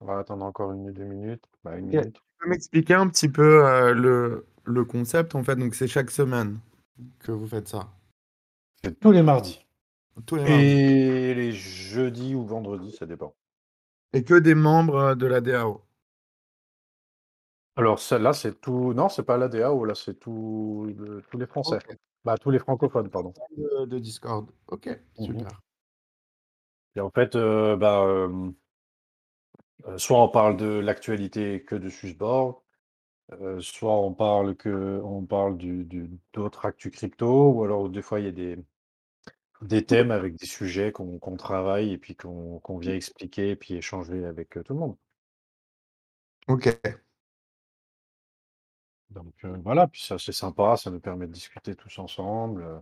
On va attendre encore une ou deux minutes. Bah, une minute. Tu peux m'expliquer un petit peu euh, le, le concept en fait? Donc c'est chaque semaine que vous faites ça. C'est tous les mardis. Tous les mardis. Et les jeudis ou vendredis, ça dépend. Et que des membres de la DAO. Alors celle-là, c'est tout. Non, c'est pas la DAO, là, c'est tout... le- tous les Français. Bah, tous les francophones, pardon. De, de Discord. Ok, Mhm. super. Et en fait, euh, bah, euh, euh, soit on parle de l'actualité que de Swissborg, euh, soit on parle que on parle du, du- d'autres actus crypto, ou alors des fois il y a des, des thèmes avec des sujets qu'on qu'on travaille et puis qu'on qu'on vient expliquer et puis échanger avec euh, tout le monde. Ok. Donc euh, voilà, puis ça c'est sympa, ça nous permet de discuter tous ensemble. euh.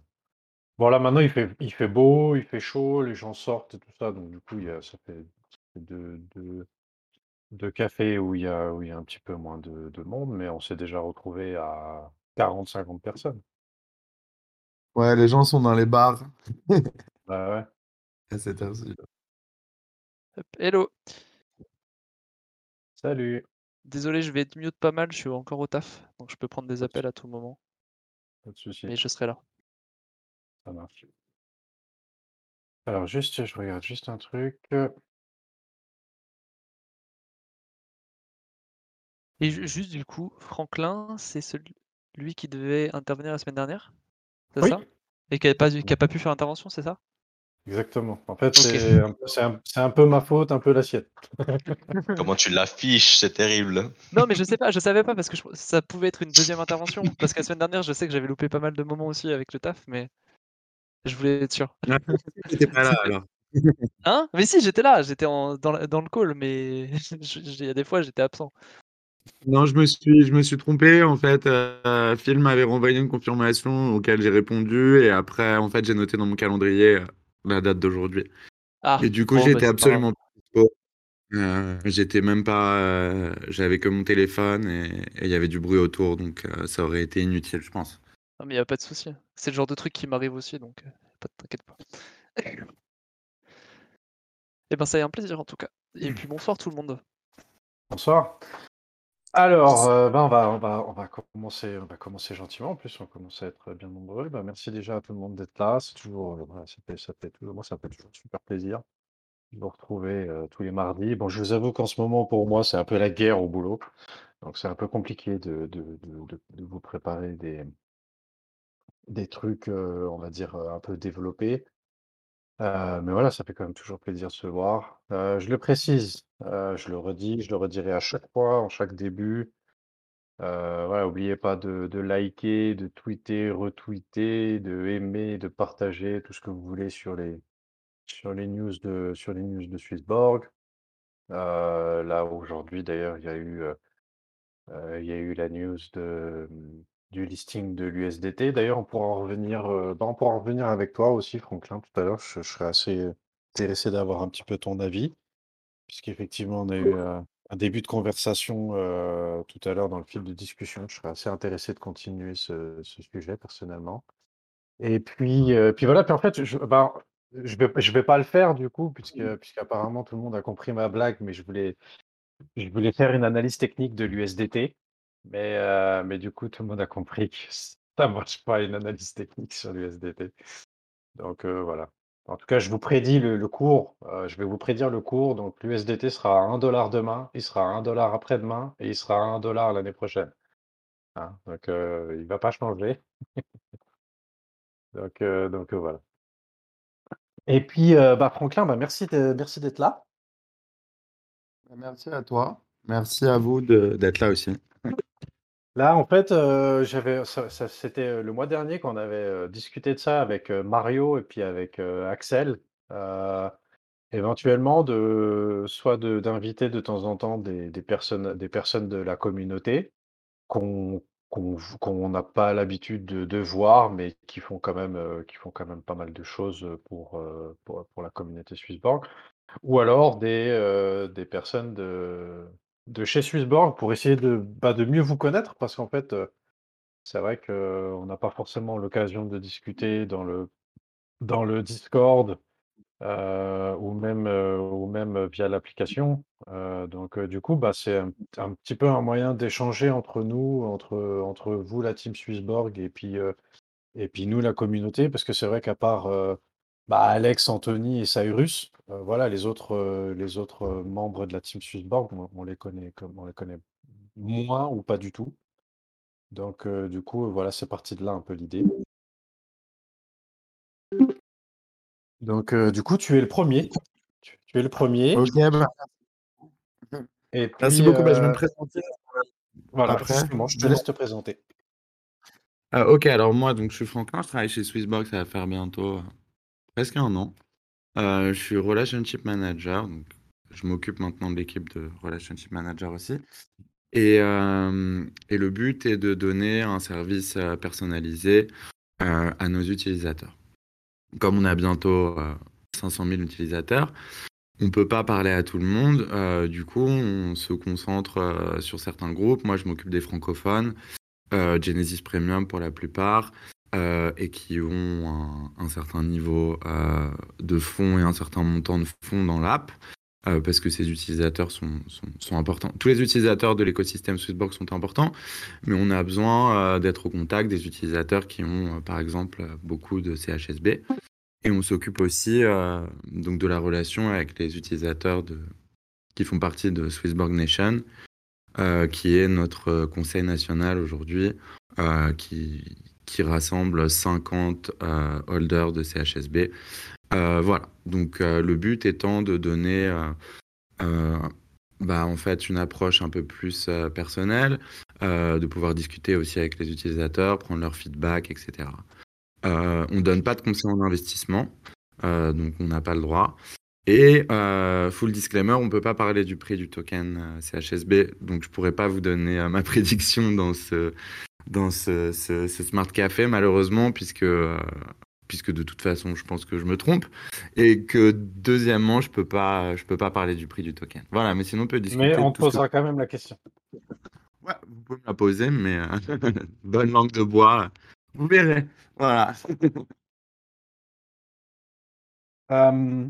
Bon là maintenant il fait, il fait beau, il fait chaud, les gens sortent et tout ça, donc du coup il y a, ça fait ça fait deux, deux, deux cafés où il y a, où il y a un petit peu moins de, de monde, mais on s'est déjà retrouvé à 40-50 personnes. Ouais, les gens sont dans les bars Bah ouais. à cette heure-ci. Hop, Hello. Salut. Désolé, je vais être mute pas mal, je suis encore au taf, donc je peux prendre des Pas de appels à tout moment, Pas de souci, mais je serai là. ça marche. Alors juste, je regarde juste un truc. Et ju- juste du coup, Franklin, c'est celui lui qui devait intervenir la semaine dernière, c'est Oui, ça? Et qui a pas, qui a pas pu faire intervention, c'est ça? exactement. En fait, c'est un, c'est un- c'est un peu ma faute, un peu la sienne. Comment tu l'affiches, c'est terrible. Non, mais je sais pas, je savais pas parce que je- ça pouvait être une deuxième intervention. Parce que la semaine dernière, je sais que j'avais loupé pas mal de moments aussi avec le taf, mais je voulais être sûr. T'étais pas là alors. Hein? Mais si, j'étais là, j'étais en- dans, le call, mais il y a des fois, j'étais absent. Non, je me suis, je me suis trompé. En fait, euh, Phil m'avait renvoyé une confirmation auquel j'ai répondu. Et après, en fait, j'ai noté dans mon calendrier euh, la date d'aujourd'hui. Ah, Et du coup, bon, j'étais bah, pas absolument pas dispo. Euh, j'étais même pas. euh, j'avais que mon téléphone et il y avait du bruit autour. Donc, euh, ça aurait été inutile, je pense. Ah, mais y a pas de souci. C'est le genre de truc qui m'arrive aussi, donc pas t'inquiète pas. Et ben, ça a été un plaisir en tout cas. Et puis bonsoir tout le monde. Bonsoir. Alors, euh, ben, on va, commencer, on va commencer gentiment. En plus, on commence à être bien nombreux. Ben, merci déjà à tout le monde d'être là. C'est toujours, euh, ça fait, toujours, moi, ça fait toujours super plaisir de vous retrouver euh, tous les mardis. Bon, je vous avoue qu'en ce moment, pour moi, c'est un peu la guerre au boulot. Donc, c'est un peu compliqué de, vous préparer des, trucs, on va dire, un peu développés. Mais voilà, ça fait quand même toujours plaisir de se voir. Je le précise, euh, je le redis, je le redirai à chaque fois, en chaque début. Euh, n'oubliez pas de, liker, de tweeter, retweeter, de aimer, de partager tout ce que vous voulez sur les, sur les news de, sur les news de Swissborg. Euh, là, aujourd'hui, d'ailleurs, il y a eu, euh, il y a eu la news de, du listing de l'USDT. D'ailleurs, on pourra en revenir, bah, on pourra en revenir avec toi aussi, Franklin, tout à l'heure. Je serais assez intéressé d'avoir un petit peu ton avis, puisqu'effectivement, on a eu euh, un début de conversation euh, tout à l'heure dans le fil de discussion. Je serais assez intéressé de continuer ce, ce sujet personnellement. Et puis, euh, puis voilà, puis en fait, je, bah, je vais, je vais pas le faire du coup, puisque, puisqu'apparemment tout le monde a compris ma blague, mais je voulais, je voulais faire une analyse technique de l'USDT. Mais, euh, mais du coup, tout le monde a compris que ça marche pas une analyse technique sur l'USDT. Donc euh, voilà. En tout cas, je vous prédis le, cours. euh, je vais vous prédire le cours. Donc l'USDT sera à 1 dollar demain, il sera à 1 dollar après-demain et il sera à 1 dollar l'année prochaine. Hein, donc euh, il va pas changer. Donc, euh, voilà. Et puis, bah, Franklin, bah, merci merci d'être là. Merci à toi. Merci à vous de- d'être là aussi. Là, en fait, euh, c'était euh, le mois dernier qu'on avait euh, discuté de ça avec Mario et puis avec Axel. Éventuellement, de, soit d'inviter de temps en temps des, personnes, des personnes de la communauté qu'on n'a pas l'habitude de, voir, mais qui font quand même, pas mal de choses pour, la communauté Swissborg. Ou alors des personnes de, de chez Swissborg pour essayer de, bah, de mieux vous connaître, parce qu'en fait, euh, c'est vrai qu'on n'a pas forcément l'occasion de discuter dans le, dans le Discord euh, ou même, euh, ou même via l'application. Donc, du coup, bah, c'est un, un petit peu un moyen d'échanger entre nous, entre, entre vous, la team Swissborg, et puis, et puis nous, la communauté, parce que c'est vrai qu'à part bah, Alex, Anthony et Cyrus, euh, voilà, les autres, euh, les autres euh, membres de la team Swissborg, on, on les connaît comme on les connaît moins ou pas du tout. Donc, euh, du coup, voilà, c'est parti de là un peu l'idée. Donc, euh, du coup, tu es le premier. Tu, tu es le premier. Ok, bah, Et merci puis, beaucoup. Bah, je vais me présenter. voilà, après. je te laisse te présenter. Ah, ok, alors moi, donc, je suis Franklin, je travaille chez Swissborg, ça va faire bientôt presque un an. Euh, je suis Relationship Manager, donc je m'occupe maintenant de l'équipe de Relationship Manager aussi. Et, euh, et le but est de donner un service euh, personnalisé à nos utilisateurs. Comme on a bientôt euh, 500 000 utilisateurs, on ne peut pas parler à tout le monde. du coup, on se concentre sur certains groupes. Moi, je m'occupe des francophones, Genesis Premium pour la plupart, euh, et qui ont un, certain niveau euh, de fonds et un certain montant de fonds dans l'app, euh, parce que ces utilisateurs sont, importants. Tous les utilisateurs de l'écosystème Swissborg sont importants, mais on a besoin d'être au contact des utilisateurs qui ont, par exemple, beaucoup de CHSB. Et on s'occupe aussi donc de la relation avec les utilisateurs qui font partie de Swissborg Nation, qui est notre conseil national aujourd'hui, qui, qui rassemble 50 euh, holders de CHSB. Euh, voilà, donc euh, le but étant de donner bah, en fait une approche un peu plus personnelle, de pouvoir discuter aussi avec les utilisateurs, prendre leur feedback, etc. On donne pas de conseils en investissement, donc on n'a pas le droit. Et full disclaimer, on peut pas parler du prix du token CHSB, donc je pourrais pas vous donner ma prédiction dans ce dans ce, ce- ce smart café malheureusement puisque euh, puisque de toute façon je pense que je me trompe et que deuxièmement je peux pas je peux pas parler du prix du token. Voilà, mais sinon on peut discuter. Mais on te que- posera quand même la question. Ouais, vous pouvez me la poser, mais euh, bonne langue de bois, vous verrez. Voilà. Euh,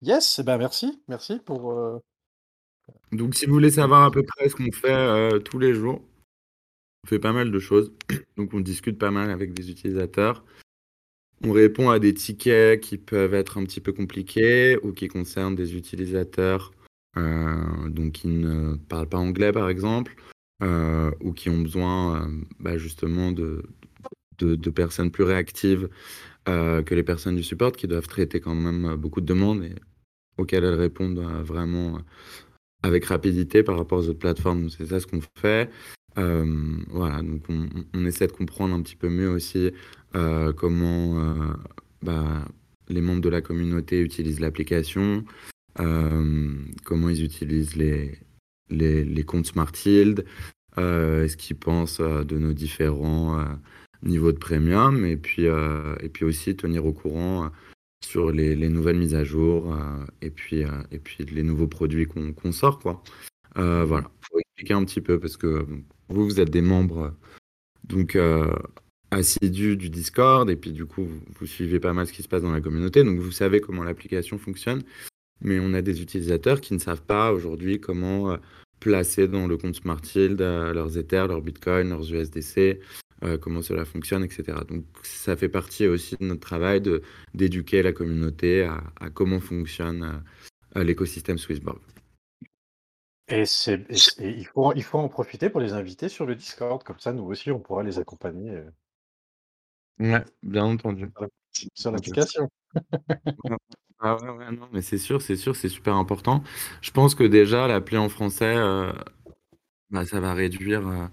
yes, eh ben merci, merci pour. euh, Donc, si vous voulez savoir à peu près ce qu'on fait euh, tous les jours, on fait pas mal de choses. Donc, on discute pas mal avec des utilisateurs. On répond à des tickets qui peuvent être un petit peu compliqués ou qui concernent des utilisateurs euh, donc qui ne parlent pas anglais, par exemple, euh, ou qui ont besoin euh, bah, justement de, de, de personnes plus réactives que les personnes du support qui doivent traiter quand même beaucoup de demandes et auxquelles elles répondent vraiment avec rapidité par rapport aux autres plateformes. C'est ça ce qu'on fait. Euh, voilà, donc on, essaie de comprendre un petit peu mieux aussi euh, comment euh, bah, les membres de la communauté utilisent l'application, comment ils utilisent les, les, comptes Smartfield, euh, ce qu'ils pensent de nos différents niveaux de premium, et puis, et puis aussi tenir au courant sur les, les nouvelles mises à jour et, puis, et puis les nouveaux produits qu'on sort. Quoi. Voilà, expliquer un petit peu, parce que euh, vous, vous êtes des membres euh, donc, euh, assidus du Discord, et puis du coup, vous, suivez pas mal ce qui se passe dans la communauté, donc vous savez comment l'application fonctionne, mais on a des utilisateurs qui ne savent pas aujourd'hui comment placer dans le compte Smartfield leurs Ether, leurs Bitcoin, leurs USDC, comment cela fonctionne, etc. Donc ça fait partie aussi de notre travail d'éduquer la communauté à, comment fonctionne l'écosystème Swissborg. Et, c'est, et c'est- et il, faut, il faut en profiter pour les inviter sur le Discord, comme ça nous aussi on pourra les accompagner euh, Ouais, bien entendu. sur l'application. Ah ouais, ouais, non, mais c'est sûr, c'est sûr, c'est super important. Je pense que déjà, l'appli en français, euh, bah, ça va réduire euh,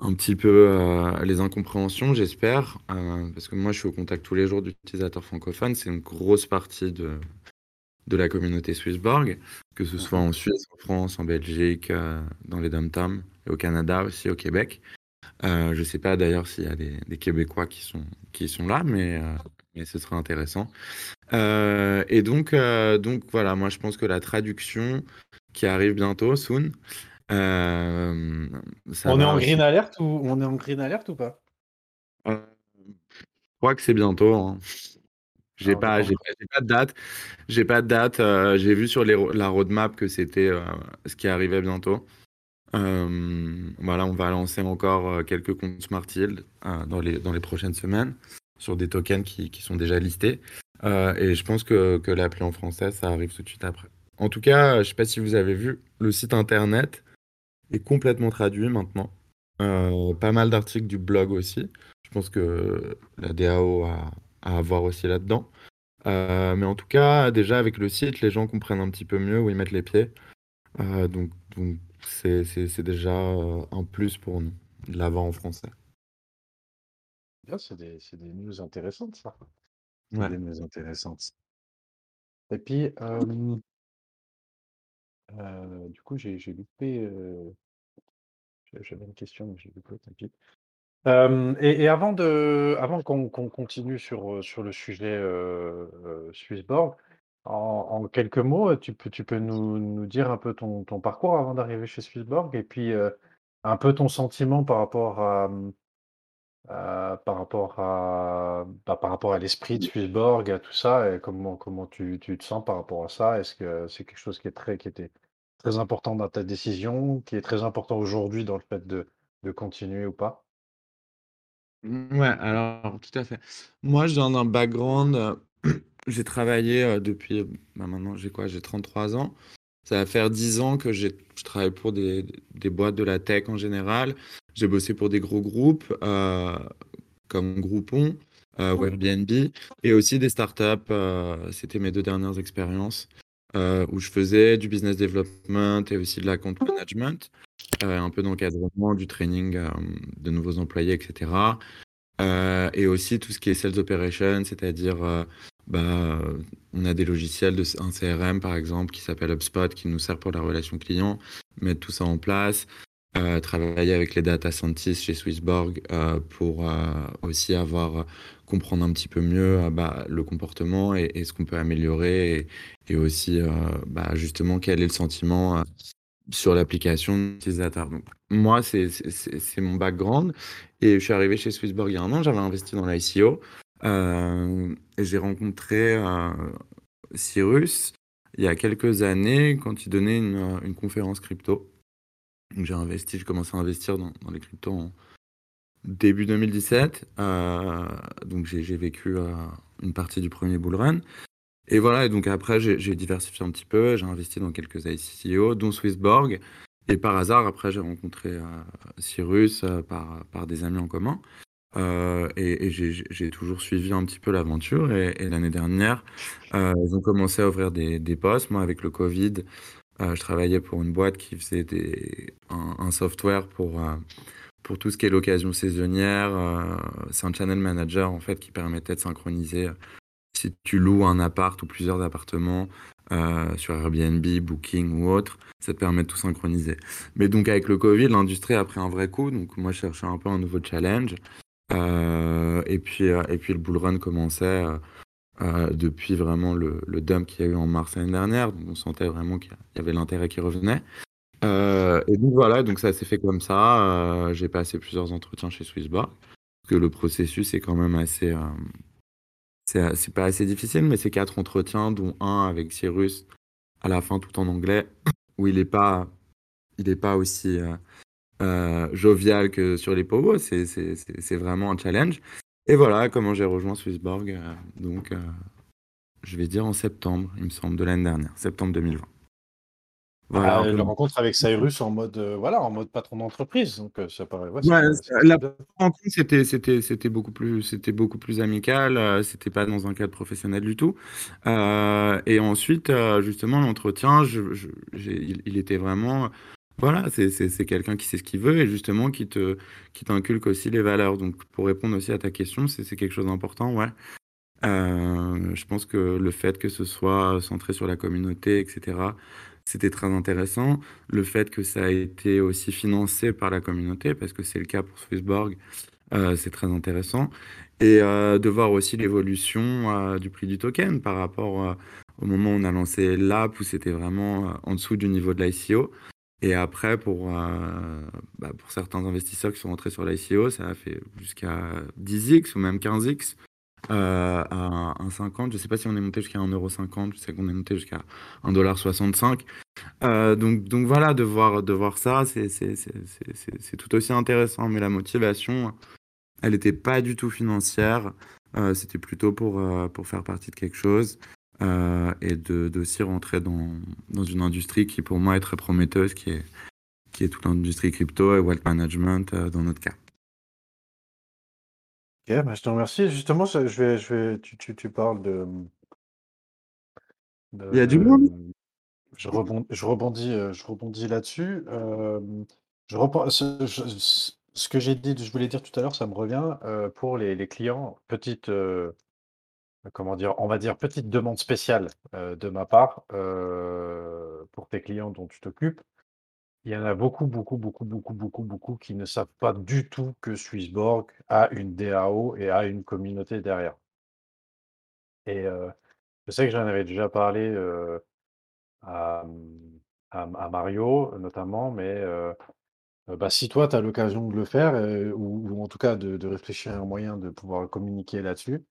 un petit peu euh, les incompréhensions, j'espère. euh, parce que moi, je suis au contact tous les jours d'utilisateurs francophones. C'est une grosse partie de, de la communauté Swissborg, que ce soit en Suisse, en France, en Belgique, euh, dans les dom au Canada aussi, au Québec. Euh, je sais pas d'ailleurs s'il y a des, des Québécois qui sont, qui sont là, mais, euh, mais ce sera intéressant. Et donc, donc voilà, moi je pense que la traduction qui arrive bientôt, soon, ça On est en aussi- green alert ou on est en green alert ou pas? Je crois que c'est bientôt. hein. J'ai pas, j'ai pas, de date. J'ai pas de date. euh, j'ai vu sur les, la roadmap que c'était euh, ce qui arrivait bientôt. Euh, voilà, on va lancer encore euh, quelques comptes Smart Yield dans les, dans les prochaines semaines sur des tokens qui, qui sont déjà listés. Et je pense que, que l'appli en français, ça arrive tout de suite après. En tout cas, je sais pas si vous avez vu, le site internet est complètement traduit maintenant. Pas mal d'articles du blog aussi. Je pense que la DAO a à voir aussi là-dedans. Euh, mais en tout cas, déjà avec le site, les gens comprennent un petit peu mieux où ils mettent les pieds. Euh, donc, donc c'est, c'est, c'est déjà euh, un plus pour nous de l'avoir en français. Bien, c'est des, c'est des news intéressantes, ça. Ouais. des news intéressantes. Et puis, euh, euh, du coup, j'ai j'ai loupé. j'avais une question, mais j'ai loupé, tant et, et avant de, avant qu'on qu'on continue sur, sur le sujet Swissborg, en, en quelques mots, tu peux, tu peux nous, nous dire un peu ton, ton parcours avant d'arriver chez Swissborg et puis un peu ton sentiment par rapport à, par rapport à, bah, par rapport à l'esprit de Swissborg, à tout ça, et comment, comment tu, tu te sens par rapport à ça? Est-ce que c'est quelque chose qui est très, qui était très important dans ta décision, qui est très important aujourd'hui dans le fait de, de continuer ou pas? Ouais, alors tout à fait. Moi, je viens d'un background, euh, j'ai travaillé euh, depuis, bah, maintenant j'ai quoi, j'ai 33 ans. Ça va faire 10 ans que j'ai, je travaille pour des, des boîtes de la tech en général. J'ai bossé pour des gros groupes euh, comme Groupon, euh, Airbnb, et aussi des startups. euh, c'était mes deux dernières expériences euh, où je faisais du business development et aussi de la compte management, euh, un peu d'encadrement, du training euh, de nouveaux employés, etc. Euh, et aussi tout ce qui est sales operations, c'est-à-dire euh, bah, on a des logiciels de un CRM par exemple qui s'appelle HubSpot qui nous sert pour la relation client, mettre tout ça en place, euh, travailler avec les data scientists chez Swissborg euh, pour euh, aussi avoir comprendre un petit peu mieux euh, bah, le comportement et, ce qu'on peut améliorer et, aussi euh, bah, justement quel est le sentiment euh, sur l'application utilisateur. Donc, moi, c'est mon background. Et je suis arrivé chez Swissborg il y a un an, j'avais investi dans l'ICO. Euh, j'ai rencontré euh, Cyrus il y a quelques années quand il donnait une, euh, conférence crypto. J'ai investi, j'ai commencé à investir dans, les cryptos en début 2017. Euh, donc, j'ai vécu une partie du premier bull run. Et voilà, et donc après, j'ai diversifié un petit peu, j'ai investi dans quelques ICO, dont Swissborg. Et par hasard, après, j'ai rencontré euh, Cyrus euh, par, des amis en commun. Euh, et j'ai toujours suivi un petit peu l'aventure. Et, l'année dernière, ils ont commencé à ouvrir des, postes. Moi, avec le Covid, je travaillais pour une boîte qui faisait un, software pour, pour tout ce qui est l'occasion saisonnière. C'est un channel manager, en fait, qui permettait de synchroniser si tu loues un appart ou plusieurs appartements euh, sur Airbnb, Booking ou autre, ça te permet de tout synchroniser. Mais donc avec le Covid, l'industrie a pris un vrai coup, donc moi je cherchais un peu un nouveau challenge. Euh, et, puis, euh, et puis le bull run commençait depuis vraiment le, le dump qu'il y a eu en mars l'année dernière, donc on sentait vraiment qu'il y avait l'intérêt qui revenait. Et donc voilà, donc ça s'est fait comme ça. J'ai passé plusieurs entretiens chez Swissbar, parce que le processus est quand même assez... euh, c'est pas assez difficile, mais c'est quatre entretiens, dont un avec Cyrus à la fin tout en anglais, où il est pas, il est pas aussi euh, euh, jovial que sur les pogos. C'est vraiment un challenge. Et voilà comment j'ai rejoint Swissborg. donc, je vais dire en septembre, il me semble, de l'année dernière, septembre 2020. Voilà Ah, peu la rencontre avec Cyrus en mode, euh, voilà, en mode patron d'entreprise. Donc, euh, ça paraît. Ouais, la rencontre, c'était, c'était, c'était beaucoup plus, c'était beaucoup plus amical. euh, c'était pas dans un cadre professionnel du tout. Euh, et ensuite, euh, justement, l'entretien, je, je- j'ai- il, il était vraiment, voilà, c'est, quelqu'un qui sait ce qu'il veut et justement qui te, qui t'inculque aussi les valeurs. Donc, pour répondre aussi à ta question, c'est, c'est quelque chose d'important, ouais. Euh, je pense que le fait que ce soit centré sur la communauté, etc., c'était très intéressant. Le fait que ça a été aussi financé par la communauté, parce que c'est le cas pour Swissborg, euh, c'est très intéressant. Et euh, de voir aussi l'évolution euh, du prix du token par rapport au moment où on a lancé l'app, où c'était vraiment en dessous du niveau de l'ICO. Et après, pour, bah, pour certains investisseurs qui sont rentrés sur l'ICO, ça a fait jusqu'à 10x ou même 15x. Euh, à 1,50. Je ne sais pas si on est monté jusqu'à 1,50€. Je sais qu'on est monté jusqu'à 1,65$. Euh, donc, donc voilà, de voir, de voir ça, c'est tout aussi intéressant. Mais la motivation, elle n'était pas du tout financière. Euh, C'était plutôt pour, pour faire partie de quelque chose et de d'aussi rentrer dans, dans une industrie qui, pour moi, est très prometteuse, qui est, qui est toute l'industrie crypto et wealth management dans notre cas. Ok, bah, je te remercie. Justement, ça- je vais, je vais, tu, tu, tu parles de, Il y a du de- monde Je rebondis, je rebondis, euh, je rebondis là-dessus. Euh, je repen- ce, je- ce que j'ai dit, je voulais dire tout à l'heure, ça me revient euh, pour les, les clients. Petite, euh, comment dire, on va dire petite demande spéciale euh, de ma part euh, pour tes clients dont tu t'occupes. Il y en a beaucoup, beaucoup, beaucoup, beaucoup, beaucoup, beaucoup qui ne savent pas du tout que Swissborg a une DAO et a une communauté derrière. Et euh, je sais que j'en avais déjà parlé euh, à, à- à Mario notamment, mais euh, bah, si toi, tu as l'occasion de le faire, ou, en tout cas de, de réfléchir à un moyen de pouvoir communiquer là-dessus,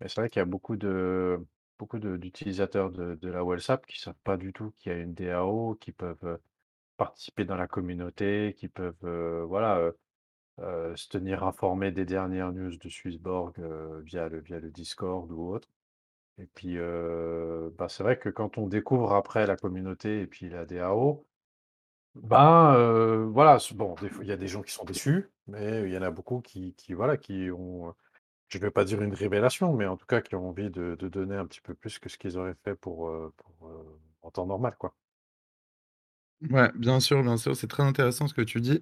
mais c'est vrai qu'il y a beaucoup de beaucoup de- d'utilisateurs de, de la WhatsApp qui ne savent pas du tout qu'il y a une DAO, qui peuvent participer dans la communauté, qui peuvent euh, voilà, euh, euh, se tenir informés des dernières news de Swissborg via le, via le Discord ou autre. Et puis, bah, c'est vrai que quand on découvre après la communauté et puis la DAO, ben euh, voilà, bon, il y a des gens qui sont déçus, mais il y en a beaucoup qui, qui voilà, qui ont, je ne vais pas dire une révélation, mais en tout cas qui ont envie de, de donner un petit peu plus que ce qu'ils auraient fait pour, pour, en temps normal, quoi. Ouais, bien sûr, bien sûr, c'est très intéressant ce que tu dis.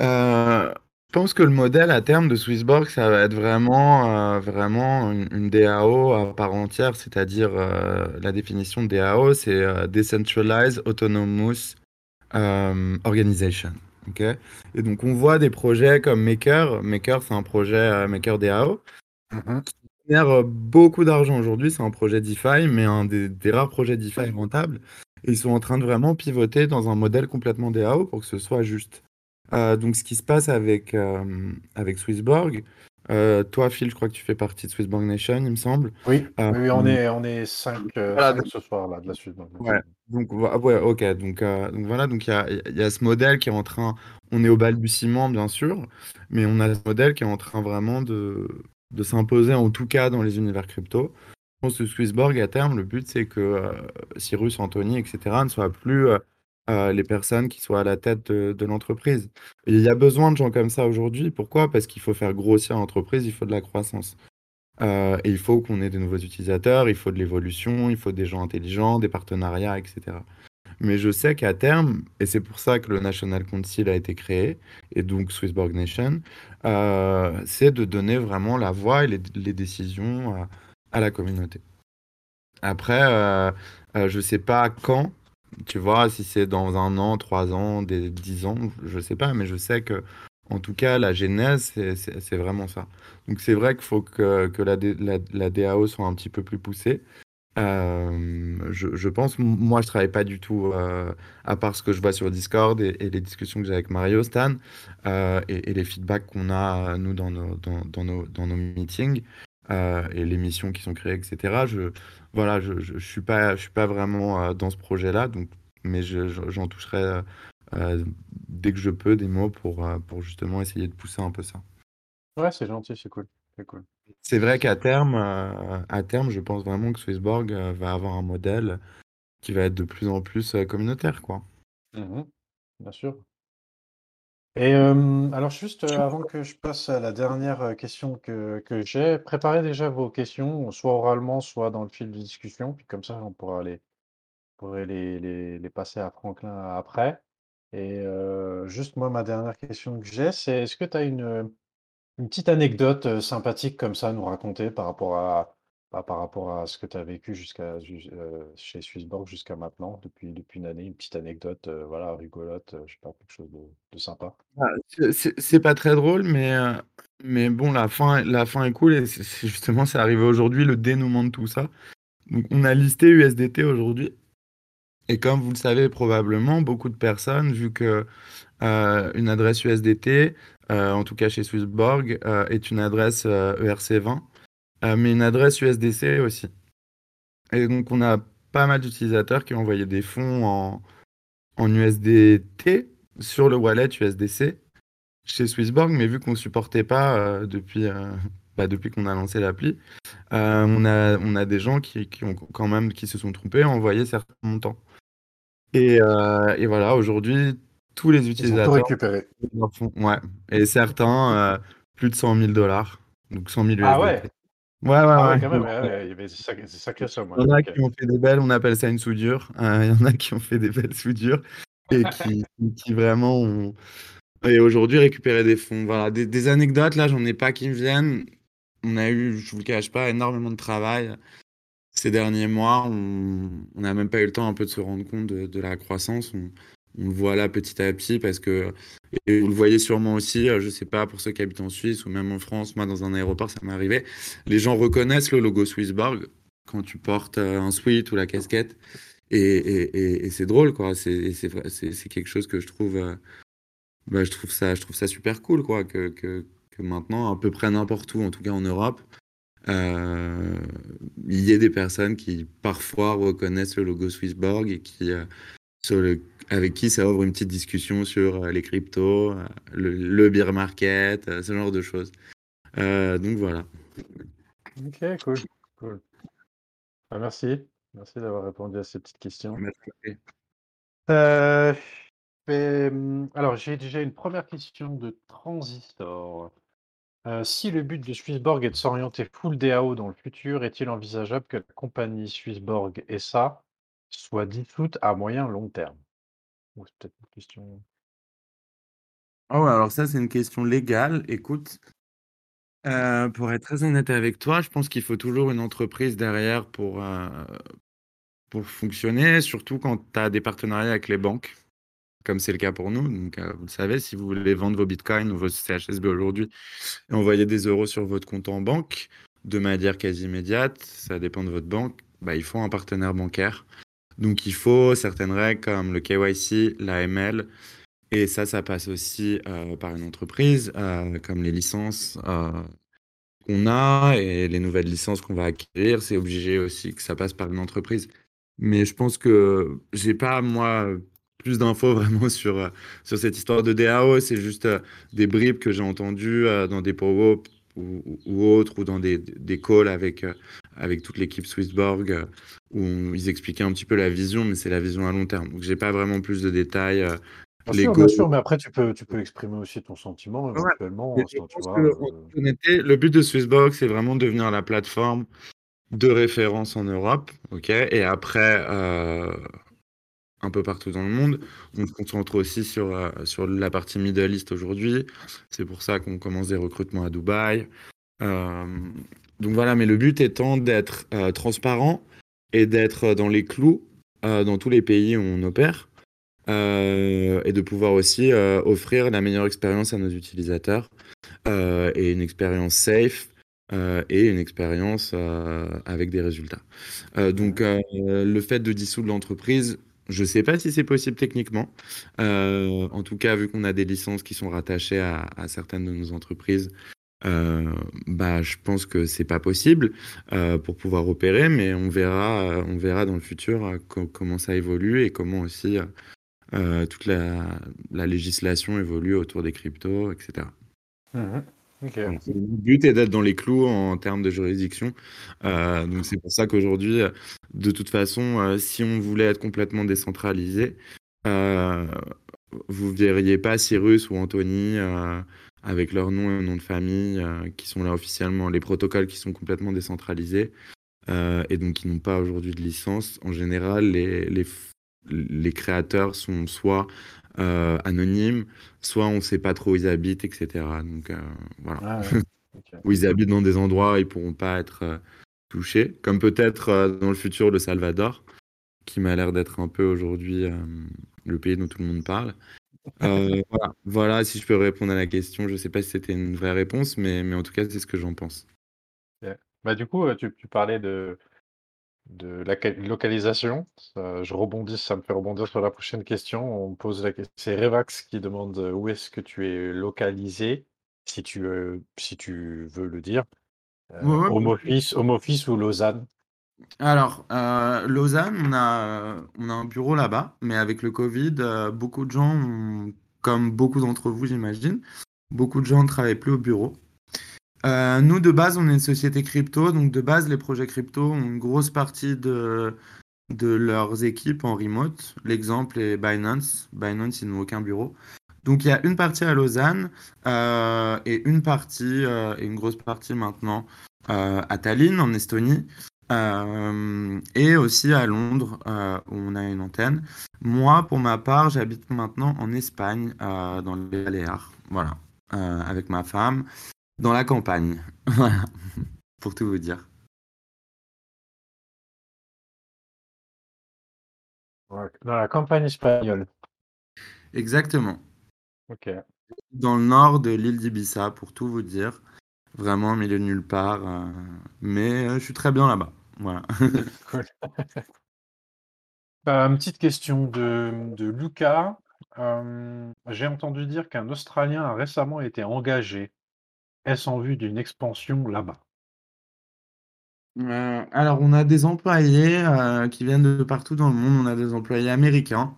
Euh, je pense que le modèle à terme de Swissborg, ça va être vraiment, euh, vraiment une, une DAO à part entière, c'est-à-dire euh, la définition de DAO, c'est Decentralized Autonomous Organization. ok? Et donc on voit des projets comme Maker. Maker, c'est un projet Maker DAO qui génère beaucoup d'argent aujourd'hui. C'est un projet DeFi, mais un des, des rares projets DeFi rentables. Et ils sont en train de vraiment pivoter dans un modèle complètement DAO pour que ce soit juste. Euh, donc, ce qui se passe avec, euh, avec Swissborg, euh, toi, Phil, je crois que tu fais partie de Swissborg Nation, il me semble. Oui, on est, on est cinq, Voilà, cinq donc- ce soir là de la suite. donc, Ouais. Donc, vo- ouais, ok. Donc, donc voilà, donc il y a, y a ce modèle qui est en train, on est au balbutiement, bien sûr, mais on a ce modèle qui est en train vraiment de, de s'imposer, en tout cas dans les univers crypto. Je pense que Swissborg, à terme, le but, c'est que euh, Cyrus, Anthony, etc., ne soient plus euh, euh, les personnes qui soient à la tête de, l'entreprise. Il y a besoin de gens comme ça aujourd'hui. Pourquoi? Parce qu'il faut faire grossir l'entreprise, il faut de la croissance. Et il faut qu'on ait de nouveaux utilisateurs, il faut de l'évolution, il faut des gens intelligents, des partenariats, etc. Mais je sais qu'à terme, et c'est pour ça que le National Council a été créé, et donc Swissborg Nation, c'est de donner vraiment la voix et les, les décisions à, à la communauté. Après, euh, euh, je sais pas quand, tu vois, si c'est dans un an, trois ans, des dix ans, je sais pas, mais je sais que, en tout cas, la genèse, c'est vraiment ça. Donc c'est vrai qu'il faut que, que la, DAO soit un petit peu plus poussée. Euh, je, pense, moi je travaille pas du tout, euh, à part ce que je vois sur Discord et, les discussions que j'ai avec Mario, Stan, euh, et, les feedbacks qu'on a, nous, dans nos, dans nos, dans nos meetings, euh, et les missions qui sont créées, etc. Je, voilà, je, je, je suis pas, je suis pas vraiment euh, dans ce projet-là, donc, mais je- je- j'en toucherai euh, dès que je peux des mots pour, pour justement essayer de pousser un peu ça. Ouais, c'est gentil, c'est cool, c'est cool. C'est vrai qu'à terme, à terme, je pense vraiment que Swissborg va avoir un modèle qui va être de plus en plus communautaire, quoi. Mhm, bien sûr. Et euh, alors juste euh, avant que je passe à la dernière euh, question que, que j'ai, préparez déjà vos questions, soit oralement, soit dans le fil de discussion, puis comme ça on pourra les, pourrait les, les, les passer à Franklin après. Et juste moi, ma dernière question que j'ai, c'est est-ce que tu as une, une petite anecdote sympathique comme ça à nous raconter par rapport à, par, rapport à ce que tu as vécu jusqu'à jus- euh, chez Swissborg jusqu'à maintenant, depuis, depuis une année, une petite anecdote, euh, voilà, rigolote, euh, je sais pas, quelque chose de, de sympa. Ah, C'est pas très drôle, mais, euh, mais bon, la fin, la fin est cool et justement, c'est arrivé aujourd'hui, le dénouement de tout ça. Donc, on a listé USDT aujourd'hui. Et comme vous le savez probablement, beaucoup de personnes, vu que une adresse USDT, en tout cas chez Swissborg, est une adresse euh, ERC20. Euh, mais une adresse USDC aussi. Et donc, on a pas mal d'utilisateurs qui ont envoyé des fonds en, en USDT sur le wallet USDC chez Swissborg, mais vu qu'on ne supportait pas euh, depuis, euh, bah, depuis qu'on a lancé l'appli, euh, on, a, on a des gens qui, qui, ont quand même qui se sont trompés, ont envoyé certains montants. Et, et voilà, aujourd'hui, tous les utilisateurs. Ils ont récupéré. Ouais. Et certains, plus de 100 000 dollars. Donc 100 000 USDT. Ah ouais? Ouais, ouais, ah ouais. quand même, ouais, il y avait des sacrées sommes. Il y en a qui ont fait des belles, on appelle ça une soudure. il y en a qui ont fait des belles soudures et qui, qui vraiment ont, et aujourd'hui, récupérer des fonds. Voilà, des, anecdotes, là, j'en ai pas qui me viennent. On a eu, je vous le cache pas, énormément de travail ces derniers mois. On n'a même pas eu le temps un peu de se rendre compte de, la croissance. On, le voit là petit à petit parce que, vous le voyez sûrement aussi, euh, je sais pas, pour ceux qui habitent en Suisse ou même en France, moi, dans un aéroport, ça m'est arrivé. Les gens reconnaissent le logo Swissborg quand tu portes euh, un sweat ou la casquette. Et, et, c'est drôle, quoi. C'est quelque chose que je trouve euh, bah, je trouve ça, je trouve ça super cool, quoi, que, que, maintenant, à peu près n'importe où, en tout cas en Europe, il y ait des personnes qui parfois reconnaissent le logo Swissborg et qui, sur le, avec qui ça ouvre une petite discussion sur euh, les cryptos, le, le, beer market, ce genre de choses. donc voilà. Ok, cool, cool. Ah, merci, merci d'avoir répondu à ces petites questions. Merci. Euh, Mmh, alors, j'ai déjà une première question de Transistor. Euh, si le but de Swissborg est de s'orienter full DAO dans le futur, est-il envisageable que la compagnie Swissborg SA soit dissoute à moyen long terme? C'est peut-être une question. Oh, alors ça, c'est une question légale. Écoute, euh, pour être très honnête avec toi, je pense qu'il faut toujours une entreprise derrière pour, euh, pour fonctionner, surtout quand tu as des partenariats avec les banques comme c'est le cas pour nous. Donc, euh, vous le savez, si vous voulez vendre vos bitcoins ou vos CHSB aujourd'hui et envoyer des euros sur votre compte en banque de manière quasi immédiate, ça dépend de votre banque, bah, il faut un partenaire bancaire. Donc, il faut certaines règles comme le KYC, l'AML. Et ça, ça passe aussi euh, par une entreprise, euh, comme les licences qu'on a et les nouvelles licences qu'on va acquérir. C'est obligé aussi que ça passe par une entreprise. Mais je pense que j'ai pas, moi, plus d'infos vraiment sur, euh, sur cette histoire de DAO. C'est juste euh, des bribes que j'ai entendues euh, dans des power ou, ou, autres, ou dans des, des calls avec, avec toute l'équipe Swissborg, où ils expliquaient un petit peu la vision, mais c'est la vision à long terme. Donc, j'ai pas vraiment plus de détails. Bien sûr, bien sûr, mais après, tu peux, tu peux exprimer aussi ton sentiment éventuellement. Ouais. le but de Swissborg, c'est vraiment de devenir la plateforme de référence en Europe. ok? Et après, un peu partout dans le monde. On se concentre aussi sur, euh, sur la partie Middle East aujourd'hui. C'est pour ça qu'on commence des recrutements à Dubaï. Euh, donc voilà, mais le but étant d'être euh, transparent et d'être dans les clous dans tous les pays où on opère. et de pouvoir aussi offrir la meilleure expérience à nos utilisateurs et une expérience safe et une expérience avec des résultats. donc le fait de dissoudre l'entreprise, je ne sais pas si c'est possible techniquement. Euh, en tout cas, vu qu'on a des licences qui sont rattachées à, certaines de nos entreprises, euh, bah, je pense que c'est pas possible euh, pour pouvoir opérer, mais on verra, on verra dans le futur comment ça évolue et comment aussi toute la, législation évolue autour des cryptos, etc. Le but est d'être dans les clous en termes de juridiction. Euh, donc c'est pour ça qu'aujourd'hui, de toute façon, euh, si on voulait être complètement décentralisé, euh, vous verriez pas Cyrus ou Anthony avec leur nom et nom de famille qui sont là officiellement. Les protocoles qui sont complètement décentralisés et donc qui n'ont pas aujourd'hui de licence. En général, les, les, les créateurs sont soit euh, anonymes, soit on ne sait pas trop où ils habitent, etc. Donc euh, voilà. Ah où ils habitent dans des endroits ils ne pourront pas être euh, touchés, comme peut-être dans le futur le Salvador, qui m'a l'air d'être un peu aujourd'hui le pays dont tout le monde parle. Voilà. voilà. si je peux répondre à la question. Je ne sais pas si c'était une vraie réponse, mais, mais en tout cas, c'est ce que j'en pense. Bah, du coup, tu, tu parlais de, de la localisation. je rebondis, ça me fait rebondir sur la prochaine question. On pose la question. C'est Revax qui demande euh, où est-ce que tu es localisé, si tu, euh, si tu veux le dire. Euh, Ouais, ouais, home, office, home office ou Lausanne? Alors, euh, Lausanne, on a, un bureau là-bas, mais avec le Covid, euh, beaucoup de gens, comme beaucoup d'entre vous, j'imagine, beaucoup de gens ne travaillent plus au bureau. Euh, nous, de base, on est une société crypto, donc de base, les projets crypto ont une grosse partie de, leurs équipes en remote. L'exemple est Binance. Binance, ils n'ont aucun bureau. Donc, il y a une partie à Lausanne et une partie, et une grosse partie maintenant, à Tallinn, en Estonie. Euh, et aussi à Londres, euh, où on a une antenne. Moi, pour ma part, j'habite maintenant en Espagne, euh, dans les Baléares, voilà, avec ma femme, dans la campagne, voilà, pour tout vous dire. Dans la campagne espagnole. Exactement, Ok. dans le nord de l'île d'Ibiza, pour tout vous dire, vraiment au milieu de nulle part, euh, mais euh, je suis très bien là-bas, voilà. Cool. Euh, une petite question de, de Lucas. Euh, J'ai entendu dire qu'un Australien a récemment été engagé. Est-ce en vue d'une expansion là-bas? Euh, alors, on a des employés euh, qui viennent de partout dans le monde. On a des employés américains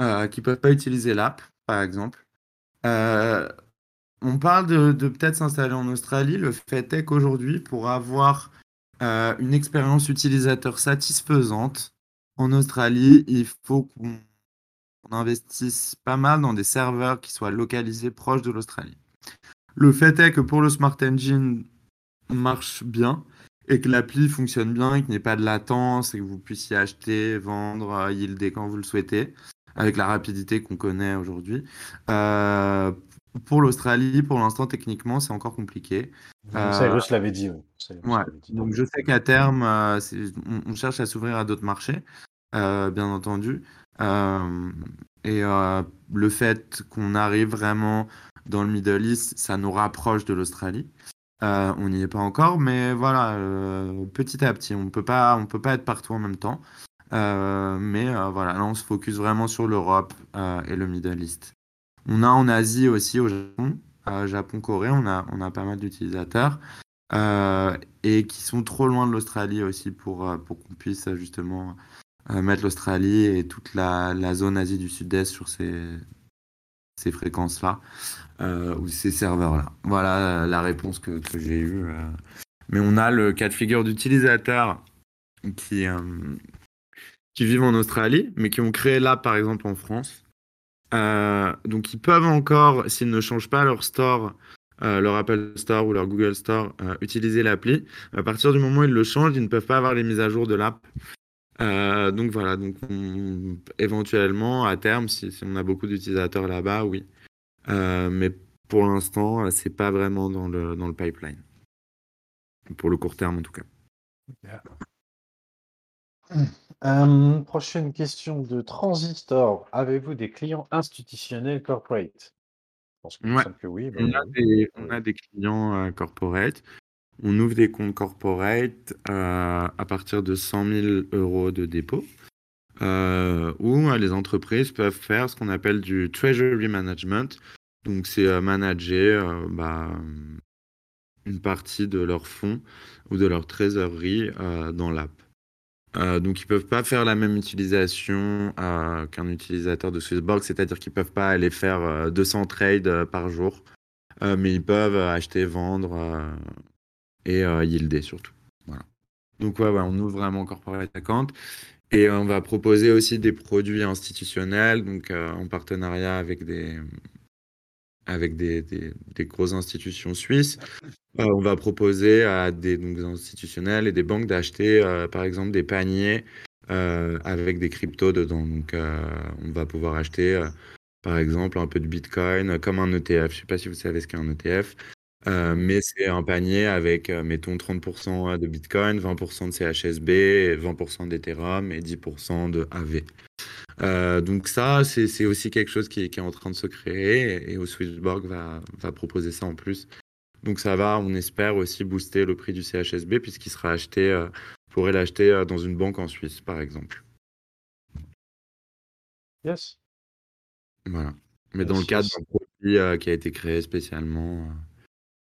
euh, qui peuvent pas utiliser l'app, par exemple. Euh, on parle de, peut-être s'installer en Australie. Le fait est qu'aujourd'hui, pour avoir euh, une expérience utilisateur satisfaisante en Australie, il faut qu'on on investisse pas mal dans des serveurs qui soient localisés proches de l'Australie. Le fait est que pour le Smart Engine marche bien et que l'appli fonctionne bien et qu'il n'y ait pas de latence et que vous puissiez acheter, vendre, euh, yielder quand vous le souhaitez, avec la rapidité qu'on connaît aujourd'hui. Euh, pour l'Australie, pour l'instant, techniquement, c'est encore compliqué. Euh, Cyrus l'avait dit. oui. Ouais, dit. donc je sais qu'à terme, euh, on, on cherche à s'ouvrir à d'autres marchés, euh, bien entendu. Euh, et euh, le fait qu'on arrive vraiment dans le Middle East, ça nous rapproche de l'Australie. Euh, on n'y est pas encore, mais voilà, euh, petit à petit, on on peut pas être partout en même temps. Euh, mais euh, voilà, là, on se focus vraiment sur l'Europe euh, et le Middle East. On a en Asie aussi, au Japon, Japon, Corée, on a, on a pas mal d'utilisateurs euh, et qui sont trop loin de l'Australie aussi pour, euh, pour qu'on puisse euh, justement mettre l'Australie et toute la, zone Asie du Sud-Est sur ces, ces fréquences-là ou ces serveurs-là. Voilà la réponse que, j'ai eue. Mais on a le cas de figure d'utilisateurs qui, qui vivent en Australie, mais qui ont créé l'app par exemple en France. Euh, donc ils peuvent encore, s'ils ne changent pas leur store, euh, leur Apple Store ou leur Google Store, euh, utiliser l'appli. À partir du moment où ils le changent, ils ne peuvent pas avoir les mises à jour de l'app. Euh, donc voilà, donc on- éventuellement à terme, si, si on a beaucoup d'utilisateurs là-bas, oui. Euh, mais pour l'instant, c'est pas vraiment dans le, dans le pipeline. Pour le court terme en tout cas. Euh, prochaine question de Transistor. Avez-vous des clients institutionnels corporate? Je pense que, Ouais. oui. bah On a oui. des, on a des clients euh, corporate. On ouvre des comptes corporate euh, à partir de 100 000 euros de dépôt, euh, où les entreprises peuvent faire ce qu'on appelle du treasury management. Donc, c'est manager bah, une partie de leurs fonds ou de leur trésorerie dans l'app. Euh, donc, ils peuvent pas faire la même utilisation euh, qu'un utilisateur de Swissborg, c'est-à-dire qu'ils peuvent pas aller faire euh, 200 trades euh, par jour, mais ils peuvent acheter, vendre et yielder surtout. Voilà. Donc, ouais, on ouvre vraiment corporate account et on va proposer aussi des produits institutionnels, donc en partenariat avec des avec des, des, grosses institutions suisses. Euh, on va proposer à des donc, institutionnels et des banques d'acheter, euh, par exemple, des paniers euh, avec des cryptos dedans. Donc, on va pouvoir acheter, par exemple, un peu de Bitcoin comme un ETF. Je ne sais pas si vous savez ce qu'est un ETF, mais c'est un panier avec, mettons, 30% de Bitcoin, 20% de CHSB, 20% d'Ethereum et 10% de AV. Euh, donc ça, c'est aussi quelque chose qui, qui est en train de se créer et, et au Swissborg va, va proposer ça en plus. Donc ça va, on espère aussi booster le prix du CHSB puisqu'il sera acheté, euh, pourrez l'acheter euh, dans une banque en Suisse, par exemple. Yes. Voilà. Mais dans le cadre yes. d'un produit euh, qui a été créé spécialement,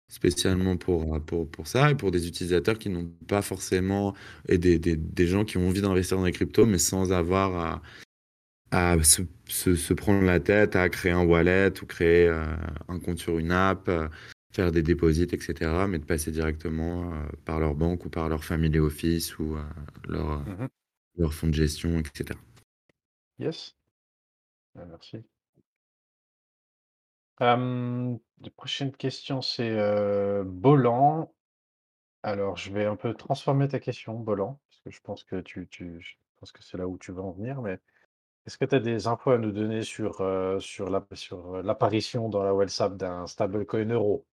spécialement pour, pour, pour ça et pour des utilisateurs qui n'ont pas forcément et des, des, des gens qui ont envie d'investir dans les cryptos mais sans avoir à, à se, se, se, prendre la tête à créer un wallet ou créer euh, un compte sur une app, euh, faire des déposits, etc. Mais de passer directement euh, par leur banque ou par leur family office ou leur, mm -hmm. leur fonds de gestion, etc. Yes. Merci. Euh, la prochaine question, c'est euh, Bolan. Alors, je vais un peu transformer ta question, Bolan, parce que je pense que tu, tu je pense que c'est là où tu veux en venir, mais est-ce que tu as des infos à nous donner sur, euh, sur sur l'apparition dans la WhatsApp d'un stablecoin euro?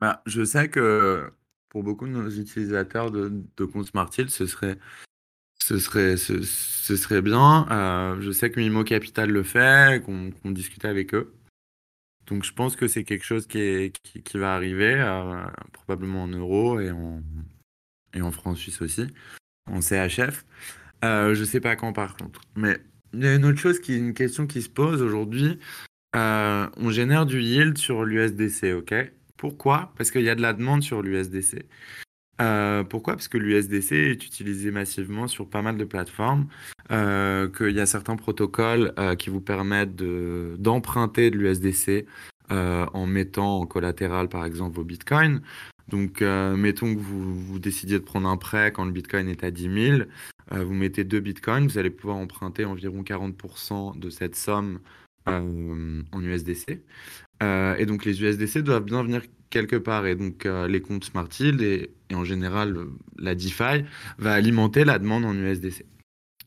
Bah, je sais que pour beaucoup de nos utilisateurs de, compte Smartil, ce serait ce serait, ce, ce serait bien. Euh, je sais que Mimo Capital le fait, qu'on qu'on discute avec eux. Donc je pense que c'est quelque chose qui, est, qui, va arriver, euh, probablement en euros et en, et en francs suisse aussi, en CHF. Euh, je sais pas quand par contre. Mais il y a une autre chose qui est une question qui se pose aujourd'hui. Euh, on génère du yield sur l'USDC, ok? Pourquoi? Parce qu'il y a de la demande sur l'USDC. Euh, pourquoi? Parce que l'USDC est utilisé massivement sur pas mal de plateformes, euh, qu'il y a certains protocoles qui vous permettent de, d'emprunter de, l'USDC en mettant en collatéral par exemple vos bitcoins. Donc euh, mettons que vous, vous décidiez de prendre un prêt quand le bitcoin est à 10 000, vous mettez deux bitcoins, vous allez pouvoir emprunter environ 40% de cette somme en USDC. et donc les USDC doivent bien venir quelque part. Et donc, euh, les comptes Smart et, en général, la DeFi va alimenter la demande en USDC.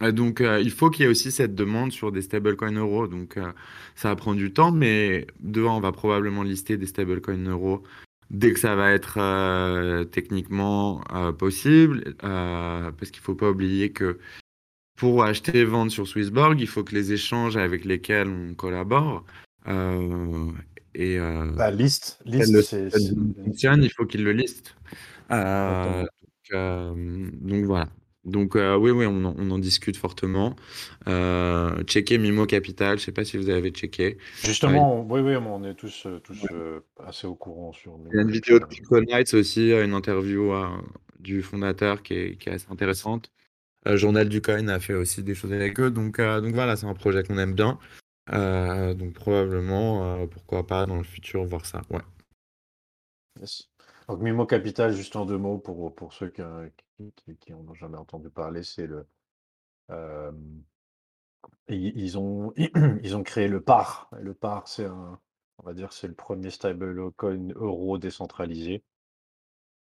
Euh, donc, euh, il faut qu'il y ait aussi cette demande sur des stablecoins euros. Donc, euh, ça va prendre du temps, mais devant, on va probablement lister des stablecoins euros dès que ça va être euh, techniquement euh, possible. parce qu'il ne faut pas oublier que pour acheter et vendre sur Swissborg, il faut que les échanges avec lesquels on collabore et euh, la liste, liste le, il faut qu'il le liste. Euh, donc, euh, donc, voilà. Donc euh, oui, oui, on en, on en discute fortement. Euh, checker Mimo Capital, je ne sais pas si vous avez checké. Justement, oui, oui, on est tous, tous ouais. assez au courant sur. Il y a une vidéo de Pico Nights aussi, une interview du fondateur qui est, qui est assez intéressante. Journal du Coin a fait aussi des choses avec eux. Donc, donc voilà, c'est un projet qu'on aime bien. Euh, donc probablement, euh, pourquoi pas dans le futur voir ça, ouais. Yes. Donc Mimo Capital, juste en deux mots pour, pour ceux qui, qui, ont jamais entendu parler, c'est le euh, ils, ont ils ont créé le PAR. Le PAR, c'est un, on va dire, c'est le premier stablecoin euro décentralisé.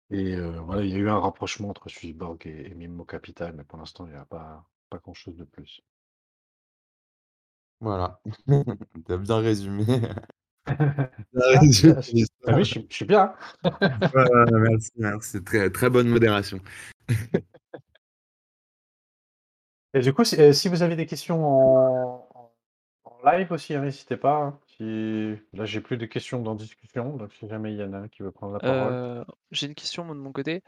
Et euh, voilà, il y a eu un rapprochement entre Swissborg et, Mimo Capital, mais pour l'instant, il n'y a pas, pas grand chose de plus. Voilà, tu as bien résumé. Bien résumé ah, oui, je, je, suis bien. ouais, merci, merci. Très, très bonne modération. Et du coup, si, euh, si, vous avez des questions en, en live aussi, hein, n'hésitez pas. Hein. Si... Là, j'ai plus de questions dans discussion, donc si jamais il y en a un qui veut prendre la parole. Euh, j'ai une question de mon côté.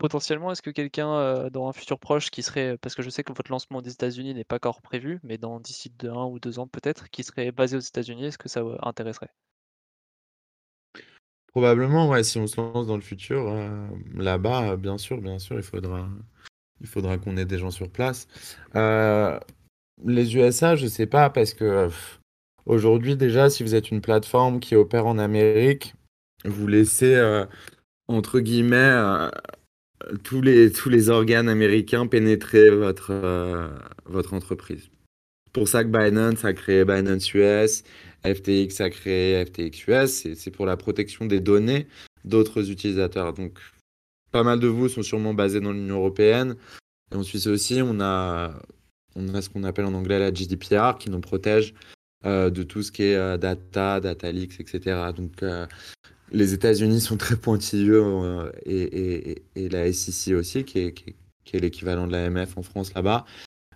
Potentiellement, est-ce que quelqu'un euh, dans un futur proche qui serait, parce que je sais que votre lancement des États-Unis n'est pas encore prévu, mais dans d'ici un ou deux ans peut-être, qui serait basé aux États-Unis, est-ce que ça vous intéresserait? Probablement, ouais, si on se lance dans le futur, euh, là-bas, bien sûr, bien sûr, il faudra, il faudra qu'on ait des gens sur place. Euh, les USA, je sais pas, parce que aujourd'hui, déjà, si vous êtes une plateforme qui opère en Amérique, vous laissez, euh, entre guillemets, tous les, tous les organes américains pénétrer votre, euh, votre entreprise. Pour ça que Binance a créé Binance US, FTX a créé FTX US, c'est pour la protection des données d'autres utilisateurs. Donc, pas mal de vous sont sûrement basés dans l'Union européenne. Et en Suisse aussi, on a, on a ce qu'on appelle en anglais la GDPR qui nous protège euh, de tout ce qui est euh, data, data leaks, etc. Donc, euh, les États-Unis sont très pointilleux euh, et, et, et, la SEC aussi, qui est, qui est, qui est l'équivalent de l'AMF en France là-bas,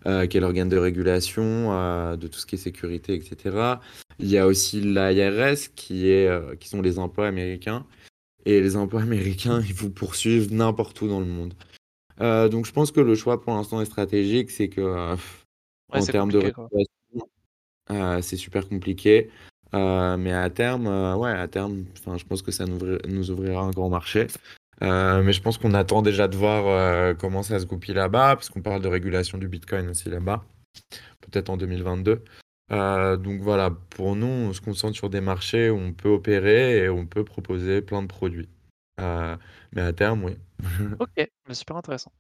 euh, qui est l'organe de régulation euh, de tout ce qui est sécurité, etc. Il y a aussi l'IRS, qui, est, qui sont les emplois américains. Et les emplois américains, ils vous poursuivent n'importe où dans le monde. Donc je pense que le choix pour l'instant est stratégique, c'est que ouais, en termes de régulation, c'est super compliqué. Euh, mais à terme, euh, ouais, à terme, je pense que ça nous, ouvri- nous ouvrira un grand marché. Euh, mais je pense qu'on attend déjà de voir comment ça se goupille là-bas, parce qu'on parle de régulation du Bitcoin aussi là-bas, peut-être en 2022. Euh, donc voilà, pour nous, on se concentre sur des marchés où on peut opérer et on peut proposer plein de produits. Mais à terme, oui. Ok, super intéressant.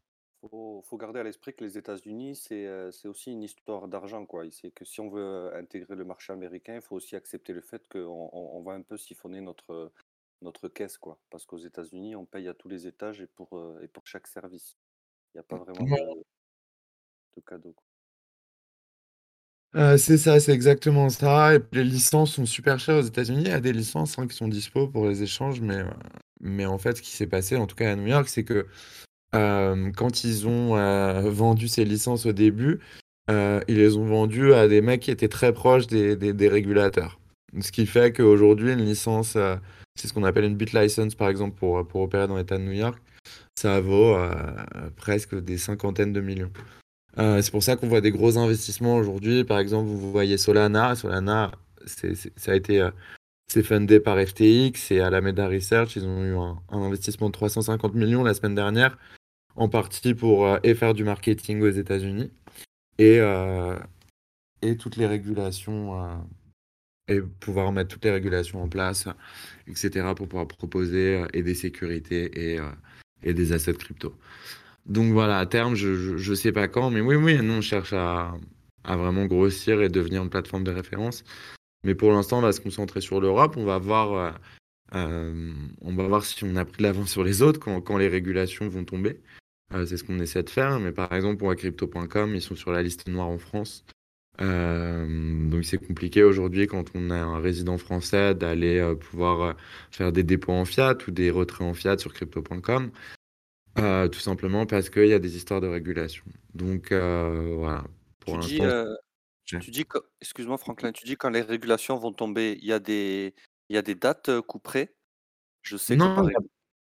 Faut, faut garder à l'esprit que les États-Unis, c'est euh, c'est aussi une histoire d'argent, quoi. C'est que si on veut intégrer le marché américain, il faut aussi accepter le fait qu'on on, on va un peu siphonner notre, notre caisse, quoi. Parce qu'aux États-Unis, on paye à tous les étages et pour, euh, et pour chaque service. Il n'y a pas vraiment de, de cadeau. Euh, c'est ça, c'est exactement ça. Et les licences sont super chères aux États-Unis. Il y a des licences hein, qui sont dispo pour les échanges, mais, mais en fait, ce qui s'est passé, en tout cas à New York, c'est que euh, quand ils ont euh, vendu ces licences au début, euh, ils les ont vendues à des mecs qui étaient très proches des, régulateurs. Ce qui fait qu'aujourd'hui, une licence, c'est ce qu'on appelle une bit license, par exemple, pour, pour opérer dans l'État de New York, ça vaut presque des cinquantaines de millions. C'est pour ça qu'on voit des gros investissements aujourd'hui. Par exemple, vous voyez Solana. Solana, ça a été c'est fundé par FTX et Alameda Research. Ils ont eu un investissement de 350 millions la semaine dernière, en partie pour euh, faire du marketing aux États-Unis et, euh, et toutes les régulations euh, et pouvoir mettre toutes les régulations en place, etc., pour pouvoir proposer et des sécurités et, et des assets crypto. Donc voilà, à terme, je, je sais pas quand, mais oui, oui, nous on cherche à, à vraiment grossir et devenir une plateforme de référence. Mais pour l'instant, on va se concentrer sur l'Europe. On va voir, on va voir si on a pris de l'avance sur les autres quand, quand les régulations vont tomber. Euh, c'est ce qu'on essaie de faire. Mais par exemple, pour crypto.com, ils sont sur la liste noire en France. Euh, donc c'est compliqué aujourd'hui quand on a un résident français d'aller euh, pouvoir faire des dépôts en fiat ou des retraits en fiat sur crypto.com. Tout simplement parce qu'il y a des histoires de régulation. Donc voilà, pour Tu dis, tu excuse-moi Franklin, tu dis quand les régulations vont tomber, il y a des, il y a des dates couperées? Je sais que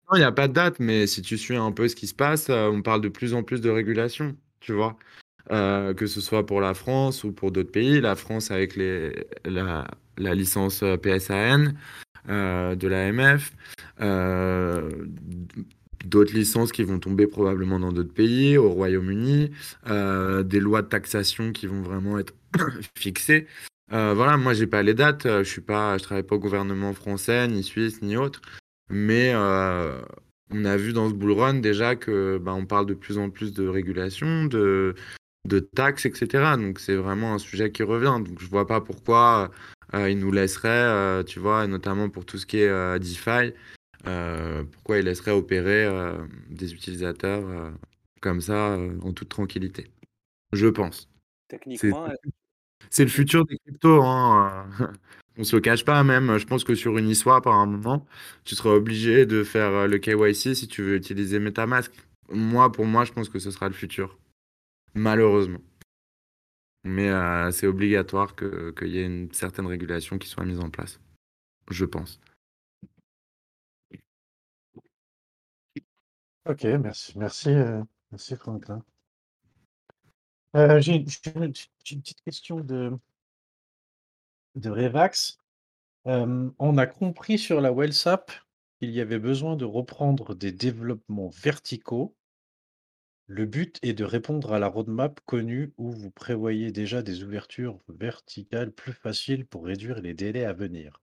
non, il n'y a, pas de date, mais si tu suis un peu ce qui se passe, euh, on parle de plus en plus de régulation, tu vois. Euh, que ce soit pour la France ou pour d'autres pays. La France avec les, la, la licence euh, PSAN euh, de l'AMF, euh, d'autres licences qui vont tomber probablement dans d'autres pays, au Royaume-Uni, des lois de taxation qui vont vraiment être fixées. Voilà, moi j'ai pas les dates, je suis pas, je travaille pas au gouvernement français, ni suisse, ni autre, mais euh, on a vu dans ce bull run déjà que bah, on parle de plus en plus de régulation, de, de taxes, etc. Donc c'est vraiment un sujet qui revient. Donc je vois pas pourquoi euh, ils nous laisseraient, euh, tu vois, et notamment pour tout ce qui est euh, DeFi, pourquoi ils laisseraient opérer des utilisateurs comme ça en toute tranquillité. Je pense. Techniquement, c'est le futur des cryptos, hein. On se le cache pas même. Je pense que sur Uniswap, à un moment, tu seras obligé de faire euh, le KYC si tu veux utiliser MetaMask. Moi, pour moi, je pense que ce sera le futur. Malheureusement. Mais euh, c'est obligatoire que, qu'il y ait une certaine régulation qui soit mise en place. Je pense. Ok, merci, merci, euh, merci Franklin. Une, une- j'ai une petite question de, de Revax. Euh, on a compris sur la WellSap qu'il y avait besoin de reprendre des développements verticaux. Le but est de répondre à la roadmap connue où vous prévoyez déjà des ouvertures verticales plus faciles pour réduire les délais à venir.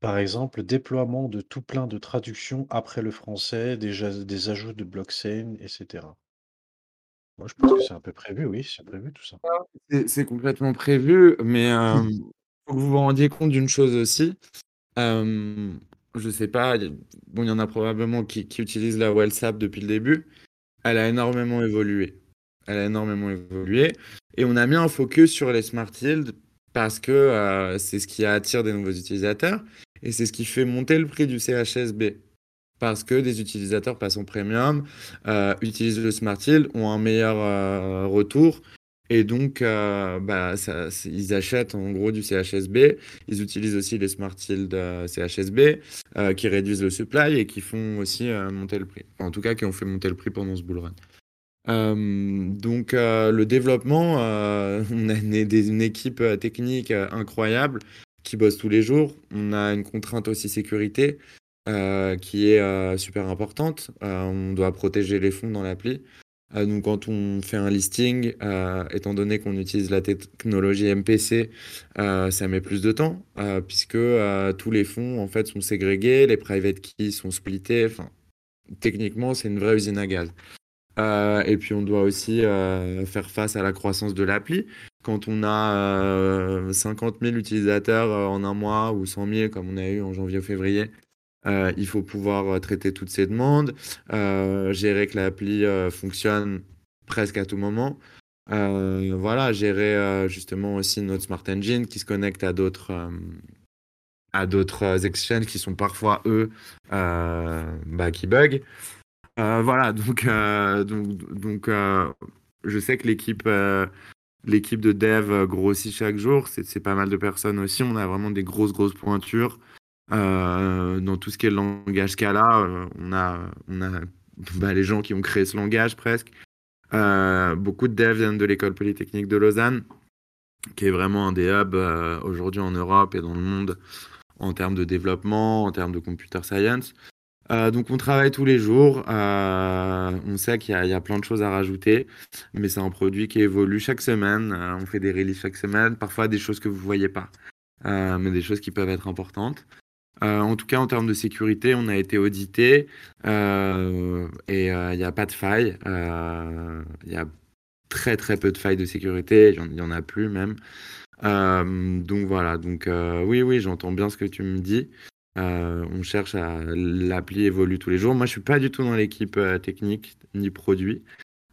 Par exemple, déploiement de tout plein de traductions après le français, déjà des ajouts de blockchain, etc. Moi, je pense que c'est un peu prévu, oui, c'est prévu tout ça. C'est c'est complètement prévu, mais euh, vous vous rendiez compte d'une chose aussi. Euh, je sais pas, bon, il y en a probablement qui, utilisent la WellSap depuis le début. Elle a énormément évolué. Elle a énormément évolué. Et on a mis un focus sur les Smart Yield parce que euh, c'est ce qui attire des nouveaux utilisateurs et c'est ce qui fait monter le prix du CHSB. Parce que des utilisateurs passent en premium, euh, utilisent le Smart Yield, ont un meilleur euh, retour. Et donc, euh, bah, ils achètent en gros du CHSB. Ils utilisent aussi les Smart Yield euh, CHSB euh, qui réduisent le supply et qui font aussi monter le prix. En tout cas, qui ont fait monter le prix pendant ce bull run. Donc le développement, on a une, une équipe technique incroyable qui bosse tous les jours. On a une contrainte aussi sécurité qui est super importante. On doit protéger les fonds dans l'appli. Donc quand on fait un listing, étant donné qu'on utilise la technologie MPC, ça met plus de temps puisque tous les fonds en fait sont ségrégés, les private keys sont splittés. Enfin, techniquement, c'est une vraie usine à gaz. et puis on doit aussi faire face à la croissance de l'appli. Quand on a 50 000 utilisateurs en un mois ou 100 000 comme on a eu en janvier ou février, euh, il faut pouvoir euh, traiter toutes ces demandes, euh, gérer que l'appli fonctionne presque à tout moment. voilà, gérer justement aussi notre Smart Engine qui se connecte à d'autres à d'autres exchanges qui sont parfois eux bah, qui bug. voilà, donc donc donc je sais que l'équipe l'équipe de dev grossit chaque jour. C'est pas mal de personnes aussi. On a vraiment des grosses grosses pointures. Euh, dans tout ce qui est le langage Scala, euh, on a, on a bah, les gens qui ont créé ce langage presque. Euh, beaucoup de devs viennent de l'école polytechnique de Lausanne, qui est vraiment un des hubs aujourd'hui en Europe et dans le monde en termes de développement, en termes de computer science. donc on travaille tous les jours. on sait qu'il y, y, a plein de choses à rajouter, mais c'est un produit qui évolue chaque semaine. on fait des releases chaque semaine, parfois des choses que vous ne voyez pas, mais des choses qui peuvent être importantes. Euh, en tout cas, en termes de sécurité, on a été audité euh, et euh, il n'y a pas de faille. Il y a très très peu de failles de sécurité, il n'y en, a plus même. donc voilà, donc oui, oui, j'entends bien ce que tu me dis. on cherche à l'appli évolue tous les jours. Moi, je suis pas du tout dans l'équipe technique ni produit,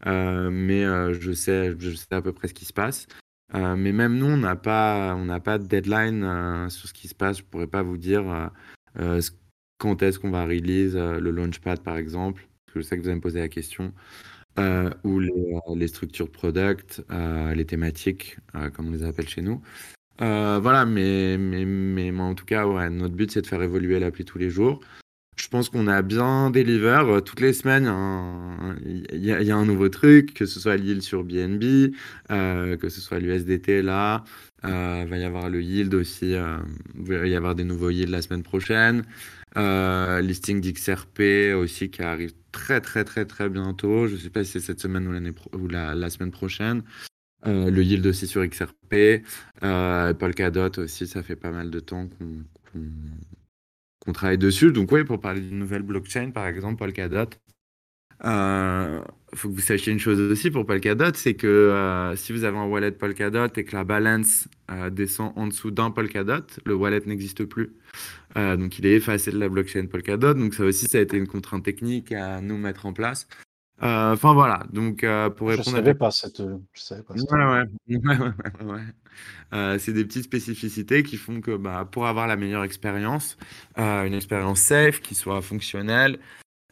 mais je sais, je sais à peu près ce qui se passe. Euh, mais même nous, on n'a pas, pas de deadline euh, sur ce qui se passe. Je pourrais pas vous dire euh, quand est-ce qu'on va release le Launchpad, par exemple. Parce que je sais que vous allez me poser la question. ou les, structures product, les thématiques, comme on les appelle chez nous. voilà, mais, mais, mais, en tout cas, notre but, c'est de faire évoluer l'appli tous les jours. Je pense qu'on a bien deliver euh, toutes les semaines. Il y, a un nouveau truc, que ce soit l'île sur BNB, euh, que ce soit l'USDT là. Euh, il va y avoir le yield aussi. il va y avoir des nouveaux yields la semaine prochaine. listing d'XRP aussi qui arrive très très très très bientôt. Je ne sais pas si c'est cette semaine ou, ou la, semaine prochaine. le yield aussi sur XRP. Polkadot aussi, ça fait pas mal de temps qu'on qu'on travaille dessus. Donc oui, pour parler d'une nouvelle blockchain, par exemple Polkadot, il euh, faut que vous sachiez une chose aussi pour Polkadot, c'est que euh, si vous avez un wallet Polkadot et que la balance euh, descend en dessous d'un Polkadot, le wallet n'existe plus. donc il est effacé de la blockchain Polkadot. Donc ça aussi, ça a été une contrainte technique à nous mettre en place. Enfin voilà, donc pour répondre. Je savais pas cette. Je savais pas. Ouais, ouais, ouais, ouais. Euh, c'est des petites spécificités qui font que bah, pour avoir la meilleure expérience, euh, une expérience safe, qui soit fonctionnelle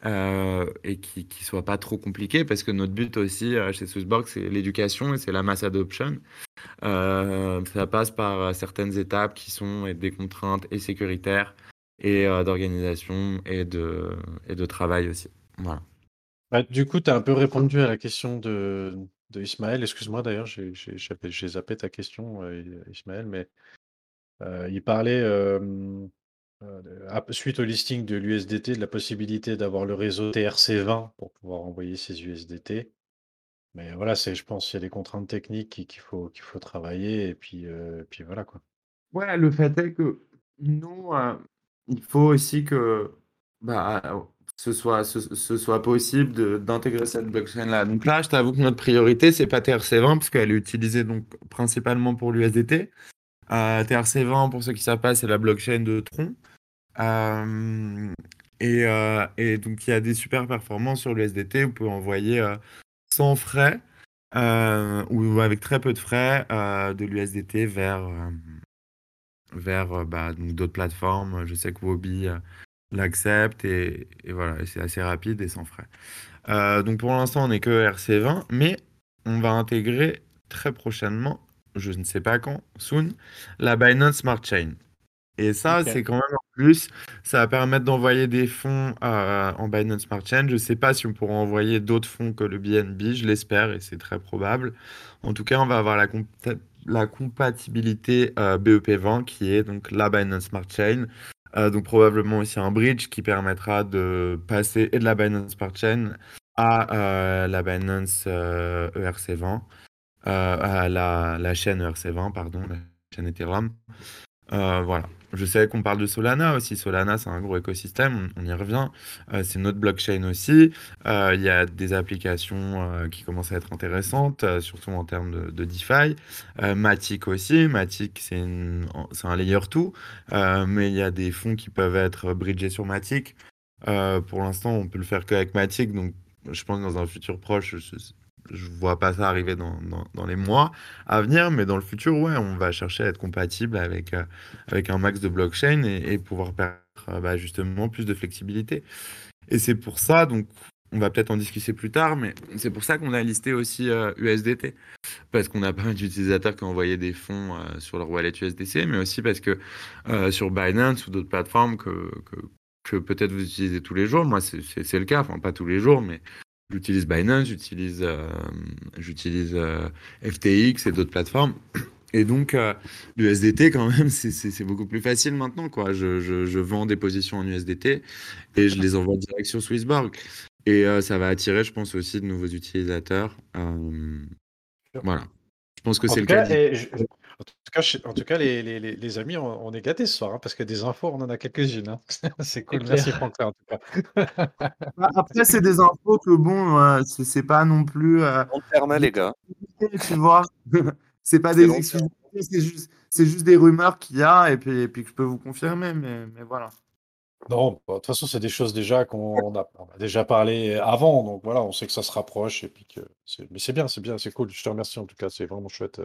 euh, et qui ne soit pas trop compliquée, parce que notre but aussi chez Swissborg, c'est l'éducation et c'est la mass adoption. ça passe par certaines étapes qui sont des contraintes et sécuritaires et d'organisation et de, et de travail aussi. Voilà. Bah, du coup, tu as un peu répondu à la question de, Ismaël. Excuse-moi d'ailleurs, j'ai zappé ta question, euh, Ismaël, mais euh, il parlait euh, suite au listing de l'USDT de la possibilité d'avoir le réseau TRC20 pour pouvoir envoyer ses USDT. Mais voilà, je pense qu'il y a des contraintes techniques qu'il faut, faut travailler et puis, puis voilà quoi. Ouais, le fait est que nous, il faut aussi que bah, ce soit, ce, soit possible d'intégrer cette blockchain-là. Donc là, je t'avoue que notre priorité, c'est pas TRC20, parce qu'elle est utilisée donc, principalement pour l'USDT. Euh, TRC20, pour ceux qui ne savent pas, c'est la blockchain de Tron. Euh, et, euh, et, donc, il y a des super performances sur l'USDT. Vous pouvez envoyer sans frais ou avec très peu de frais de l'USDT vers, vers bah, d'autres plateformes. Je sais que Wobi l'accepte et, voilà, c'est assez rapide et sans frais. Euh, donc pour l'instant, on n'est que RC20, mais on va intégrer très prochainement, je ne sais pas quand, soon, la Binance Smart Chain. Et ça, c'est quand même en plus, ça va permettre d'envoyer des fonds euh, en Binance Smart Chain. Je ne sais pas si on pourra envoyer d'autres fonds que le BNB, je l'espère et c'est très probable. En tout cas, on va avoir la la compatibilité euh, BEP20 qui est donc la Binance Smart Chain. Euh, donc probablement aussi un bridge qui permettra de passer de la Binance Smart Chain à euh, la Binance ERC20, e à la chaîne ERC20, pardon, la chaîne Ethereum. Voilà. Je sais qu'on parle de Solana aussi. Solana, c'est un gros écosystème, on, y revient. Euh, c'est notre blockchain aussi. Euh, il y a des applications euh, qui commencent à être intéressantes, surtout en termes de, de DeFi. Matic aussi. Matic, c'est un layer 2, mais il y a des fonds qui peuvent être bridgés sur Matic. pour l'instant, on peut le faire qu'avec Matic, donc je pense que dans un futur proche, je vois pas ça arriver dans, dans, les mois à venir, mais dans le futur, ouais, on va chercher à être compatible avec, euh, avec un max de blockchain et, pouvoir permettre euh, bah, justement plus de flexibilité. Et c'est pour ça, donc on va peut-être en discuter plus tard, mais c'est pour ça qu'on a listé aussi USDT. Euh, parce qu'on a pas mal d'utilisateurs qui ont envoyé des fonds sur leur wallet USDC, mais aussi parce que sur Binance ou d'autres plateformes que, que, que peut-être vous utilisez tous les jours, moi c'est le cas, enfin pas tous les jours, mais J'utilise Binance, j'utilise euh, j'utilise euh, FTX et d'autres plateformes. Et donc, euh, l'USDT, quand même, c'est beaucoup plus facile maintenant. Quoi. Je, je, je, vends des positions en USDT et je les envoie direct sur Swissborg. Et ça va attirer, je pense, aussi de nouveaux utilisateurs. voilà. Je pense que c'est le cas. En tout cas, en tout cas les, les, les amis, on, est gâtés ce soir, hein, parce que des infos, on en a quelques-unes. Hein. c'est cool. Merci Franklin, en tout cas. Bah, après, c'est des infos que bon, euh, c'est pas non plus. Euh, terme, les gars. Tu vois, c'est pas des excuses, c'est juste, juste, des rumeurs qu'il y a et puis, et puis que je peux vous confirmer, mais, mais voilà. Non, bah, de toute façon, c'est des choses déjà qu'on a, a, déjà parlé avant, donc voilà, on sait que ça se rapproche et puis que. Mais c'est bien, c'est bien, c'est cool. Je te remercie en tout cas, c'est vraiment chouette,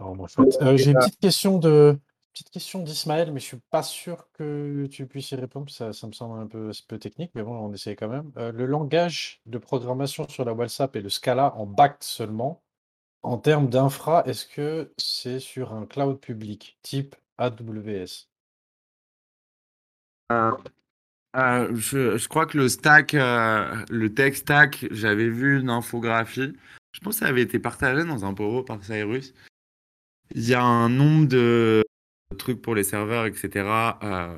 euh. Euh, j'ai une petite question de petite question d'Ismaël, mais je suis pas sûr que tu puisses y répondre. Ça, ça me semble un peu, peu technique, mais bon, on essaye quand même. Euh, le langage de programmation sur la WhatsApp et le Scala en Bact seulement. En termes d'infra, est-ce que c'est sur un cloud public type AWS euh, je, je, crois que le stack, le tech stack, j'avais vu une infographie. Je pense que ça avait été partagé dans un poro par Cyrus. Il y a un nombre de trucs pour les serveurs, etc. Euh,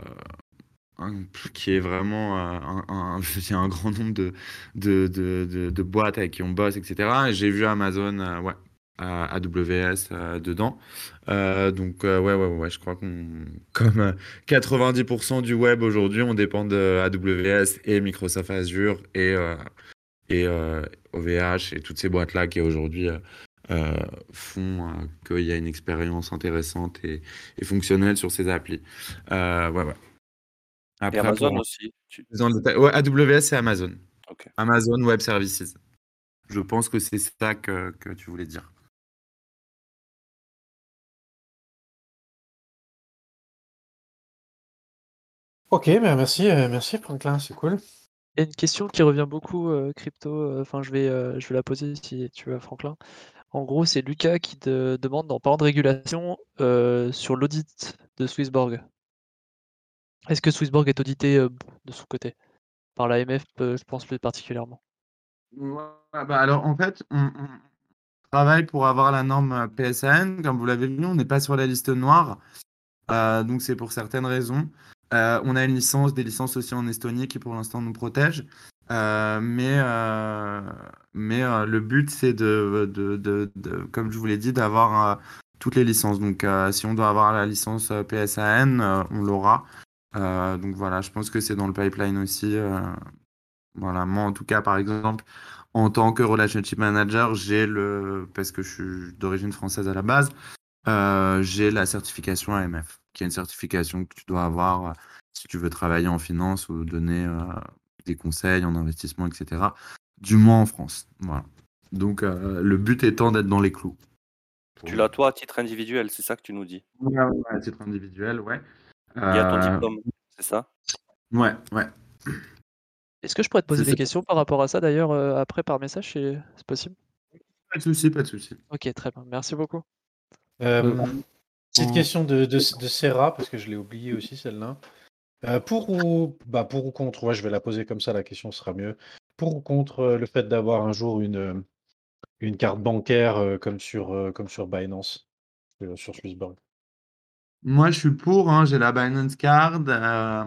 qui est vraiment euh, il y a un grand nombre de, boîtes avec qui on bosse, etc. J'ai vu Amazon, euh, AWS dedans. donc ouais, ouais, ouais, je crois qu'on, comme 90% du web aujourd'hui, on dépend de AWS et Microsoft Azure et et OVH et toutes ces boîtes là qui aujourd'hui euh, font euh, qu'il y a une expérience intéressante et, fonctionnelle sur ces applis. Euh, ouais, ouais. Après, et Amazon aussi ouais, AWS et Amazon. Amazon Web Services. Je pense que c'est ça que, que, tu voulais dire. Ok, ben merci, merci Franklin, c'est cool. Il y a une question qui revient beaucoup, crypto, enfin je vais, je vais la poser si tu veux, Franklin. En gros, c'est Lucas qui te demande d'en parler de régulation euh, sur l'audit de Swissborg. Est-ce que Swissborg est audité euh, de son côté? Par l'AMF, euh, je pense plus particulièrement. bah alors en fait, on, travaille pour avoir la norme PSAN. Comme vous l'avez vu, on n'est pas sur la liste noire. donc c'est pour certaines raisons. on a une licence, des licences aussi en Estonie qui pour l'instant nous protègent. Euh, mais euh, mais euh, le but, c'est de, de, de, comme je vous l'ai dit, d'avoir toutes les licences. Donc, si on doit avoir la licence PSAN, on l'aura. donc voilà, je pense que c'est dans le pipeline aussi. voilà, moi en tout cas, par exemple, en tant que relationship manager, j'ai le, parce que je suis d'origine française à la base, j'ai la certification AMF, qui est une certification que tu dois avoir si tu veux travailler en finance ou donner des conseils en investissement, etc. Du moins en France. Voilà. Donc euh, le but étant d'être dans les clous. Tu l'as toi à titre individuel, c'est ça que tu nous dis? Ouais, à titre individuel, ouais. Il y a ton euh, diplôme, c'est ça? Ouais, ouais. Est-ce que je pourrais te poser des questions par rapport à ça d'ailleurs euh, après par message, c'est possible? Pas de souci, pas de souci. Ok, très bien, merci beaucoup. petite question de, de, de Serra, parce que je l'ai oublié aussi celle-là. Euh, pour ou bah, pour ou contre, ouais, je vais la poser comme ça, la question sera mieux. Pour ou contre, euh, le fait d'avoir un jour une, une carte bancaire euh, comme sur, euh, comme sur Binance, euh, sur Swissborg? Moi, je suis pour, hein, j'ai la Binance Card, euh,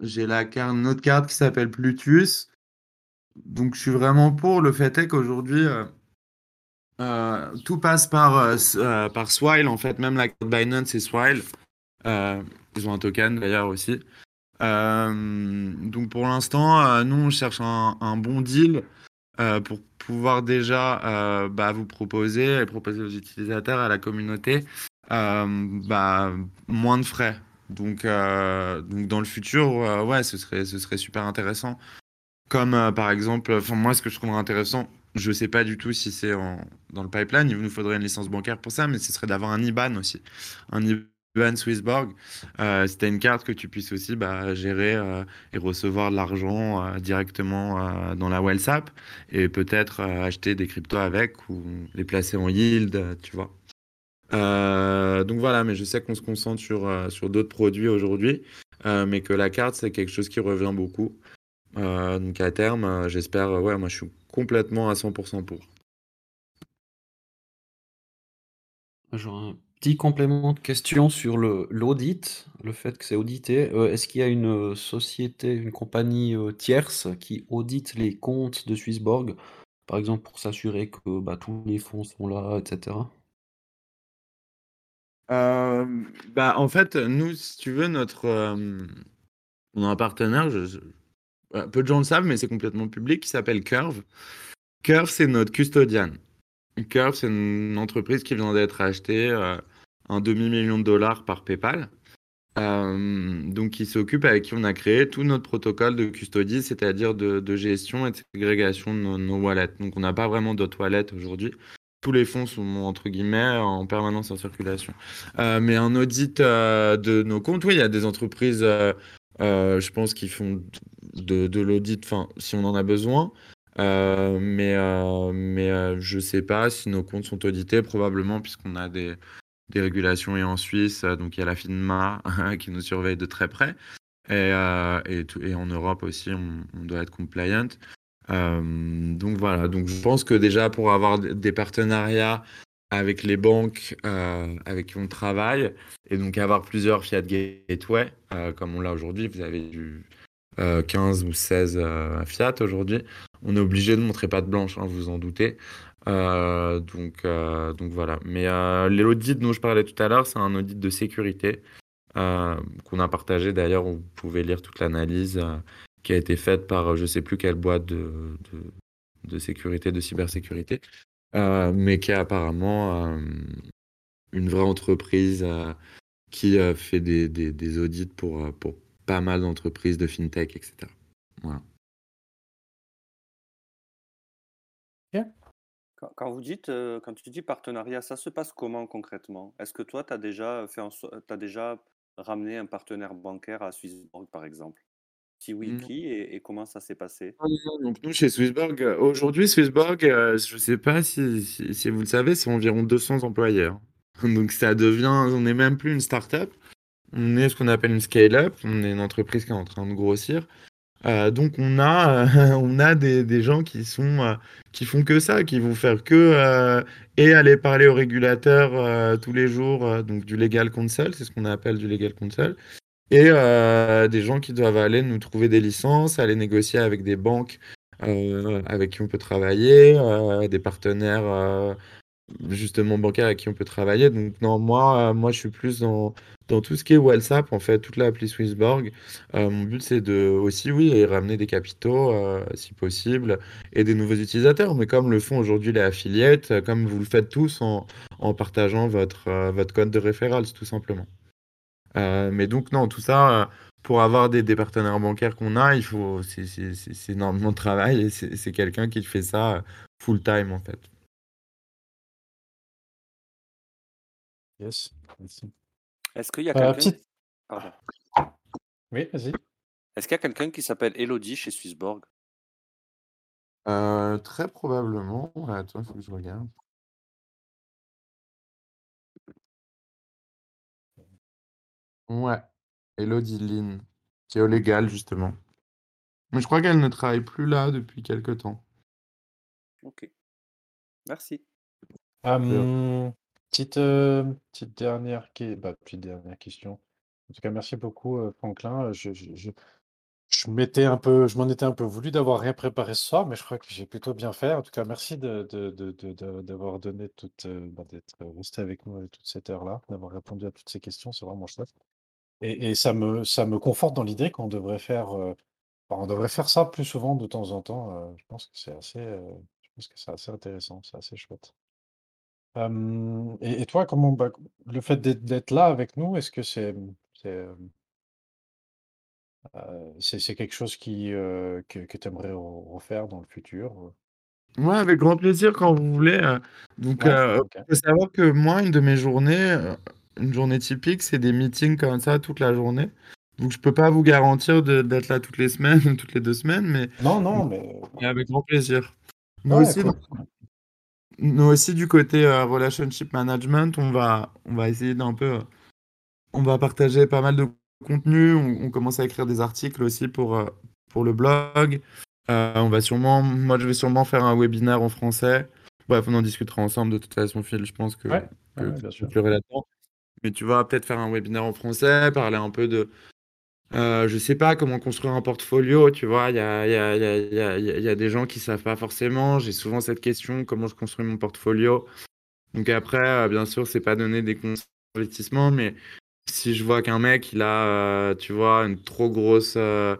j'ai la carte, une autre carte qui s'appelle Plutus. Donc, je suis vraiment pour. Le fait est qu'aujourd'hui, euh, euh, tout passe par, euh, euh, par Swile. En fait, même la carte Binance, c'est Swile. Ils ont un token d'ailleurs aussi. Euh, donc, pour l'instant, euh, nous, on cherche un, bon deal euh, pour pouvoir déjà bah, vous proposer et proposer aux utilisateurs, à la communauté, bah, moins de frais. Donc, dans le futur, ouais, ce serait, super intéressant. Comme par exemple, moi, ce que je trouverais intéressant, je sais pas du tout si c'est dans le pipeline, il nous faudrait une licence bancaire pour ça, mais ce serait d'avoir un IBAN aussi, Swissborg. Euh, tu une carte que tu puisses aussi bah, gérer euh, et recevoir de l'argent euh, directement dans la WhatsApp et peut-être acheter des cryptos avec ou les placer en yield, tu vois. Donc voilà, mais je sais qu'on se concentre sur, sur d'autres produits aujourd'hui, mais que la carte, c'est quelque chose qui revient beaucoup. Donc à terme, j'espère, ouais, moi je suis complètement à 100% pour. Un petit complément de question sur l'audit, le fait que c'est audité. Euh, est-ce qu'il y a une euh, société, une compagnie euh, tierce qui audite les comptes de Swissborg, par exemple pour s'assurer que bah, tous les fonds sont là, etc. Bah, en fait, nous, si tu veux, notre, on a un partenaire, ouais, peu de gens le savent, mais c'est complètement public, qui s'appelle Curve. Curve, c'est notre custodian. Curve, c'est une entreprise qui vient d'être achetée un demi-million de dollars par PayPal. Euh, donc, qui s'occupe avec qui on a créé tout notre protocole de custody, c'est-à-dire de, gestion et de ségrégation de nos, wallets. Donc, on n'a pas vraiment d'autres wallets aujourd'hui. Tous les fonds sont, entre guillemets, en permanence en circulation. Euh, mais un audit euh, de nos comptes, oui, il y a des entreprises, je pense, qui font de, l'audit, enfin, si on en a besoin. Mais mais je sais pas si nos comptes sont audités, probablement, puisqu'on a des, des régulations et en Suisse, euh, donc il y a la FINMA qui nous surveille de très près. Et, euh, en Europe aussi, on, doit être compliant. Euh, donc voilà, donc je pense que déjà pour avoir des partenariats avec les banques avec qui on travaille, et donc avoir plusieurs Fiat Gateway, comme on l'a aujourd'hui, vous avez du euh, 15 ou 16 euh, Fiat aujourd'hui, on est obligé de montrer patte blanche, hein, vous en doutez. Euh, donc, euh, donc voilà. Mais euh, l'audit dont je parlais tout à l'heure, c'est un audit de sécurité qu'on a partagé d'ailleurs. Vous pouvez lire toute l'analyse qui a été faite par je sais plus quelle boîte de, sécurité, de cybersécurité, mais qui est apparemment une vraie entreprise qui fait des, audits pour, pour pas mal d'entreprises de fintech, etc. Voilà. Quand, quand vous dites, euh, quand tu dis partenariat, ça se passe comment concrètement? Est-ce que toi, tu as déjà fait so- t'as déjà ramené un partenaire bancaire à Swissborg, par exemple? Si oui, qui et, et comment ça s'est passé? Non, Donc nous, chez Swissborg, euh, aujourd'hui, Swissborg, euh, je ne sais pas si, si, si vous le savez, c'est environ 200 employés. hein. Donc ça devient, on n'est même plus une start-up, on est ce qu'on appelle une scale-up, on est une entreprise qui est en train de grossir. Euh, donc on a, euh, on a des, des gens qui sont, euh, qui font que ça, qui vont faire que et aller parler aux régulateurs euh, tous les jours, donc du legal counsel, c'est ce qu'on appelle du legal counsel, et des gens qui doivent aller nous trouver des licences, aller négocier avec des banques avec qui on peut travailler, des partenaires justement bancaires avec qui on peut travailler. Donc non, moi, euh, moi je suis plus dans, dans tout ce qui est WhatsApp, en fait, toute l'appli Swissborg. Euh, mon but c'est de aussi, oui, ramener des capitaux euh, si possible et des nouveaux utilisateurs. Mais comme le font aujourd'hui les affiliates, comme vous le faites tous en, en partageant votre, votre code de référence, tout simplement. Mais donc non, tout ça, pour avoir des, partenaires bancaires qu'on a, il faut, c'est énormément de travail et c'est quelqu'un qui fait ça full time en fait. Yes. Merci. Est-ce qu'il y a Euh, quelqu'un petite- Pardon. Oui, vas-y. Est-ce qu'il y a quelqu'un qui s'appelle Elodie chez Swissborg? Euh, très probablement. Ouais, Attends, il faut que je regarde. Ouais, Elodie Lynn, qui est au légal justement. Mais je crois qu'elle ne travaille plus là depuis quelque temps. Ok. Merci. Hum, petite, euh, petite dernière, bah, petite dernière question. En tout cas, merci beaucoup, euh, Franklin. Je, je, je, je m'étais un peu, je m'en étais un peu voulu d'avoir rien préparé ce soir, mais je crois que j'ai plutôt bien fait. En tout cas, merci d'avoir donné toute, euh, bah, d'être resté avec nous toute cette heure-là, d'avoir répondu à toutes ces questions. C'est vraiment chouette. Et, et ça me, ça me conforte dans l'idée qu'on devrait faire, bah, on devrait faire ça plus souvent de temps en temps. je pense que c'est assez, je pense que c'est assez intéressant, c'est assez chouette. Et et toi, comment bah, le fait d'être d'être là avec nous, est-ce que c'est, c'est, quelque chose qui, que que tu aimerais refaire dans le futur? Ouais, avec grand plaisir quand vous voulez. euh, Donc, Ouais, euh, OK. faut savoir que moi, une de mes journées, euh, une journée typique, c'est des meetings comme ça toute la journée. Donc, je peux pas vous garantir de- d'être là toutes les semaines ou toutes les deux semaines, mais, Non, non, mais mais avec grand plaisir. Ouais, aussi, cool. Nous aussi du côté euh, relationship management, on va, on va essayer d'un peu, euh, on va partager pas mal de contenu. On, on commence à écrire des articles aussi pour, euh, pour le blog. Euh, on va sûrement, moi je vais sûrement faire un webinaire en français. Bref, on en discutera ensemble de toute façon, Phil. Je pense que, Ouais, que, ouais, que bien sûr. là-dedans. Mais tu vas peut-être faire un webinaire en français, parler un peu de, euh, je sais pas comment construire un portfolio, tu vois. Il y a, y y y des gens qui savent pas forcément. J'ai souvent cette question, comment je construis mon portfolio? Donc après, euh, bien sûr, c'est pas donner des conseils d'investissement, mais si je vois qu'un mec, il a, euh, tu vois, une trop grosse, euh,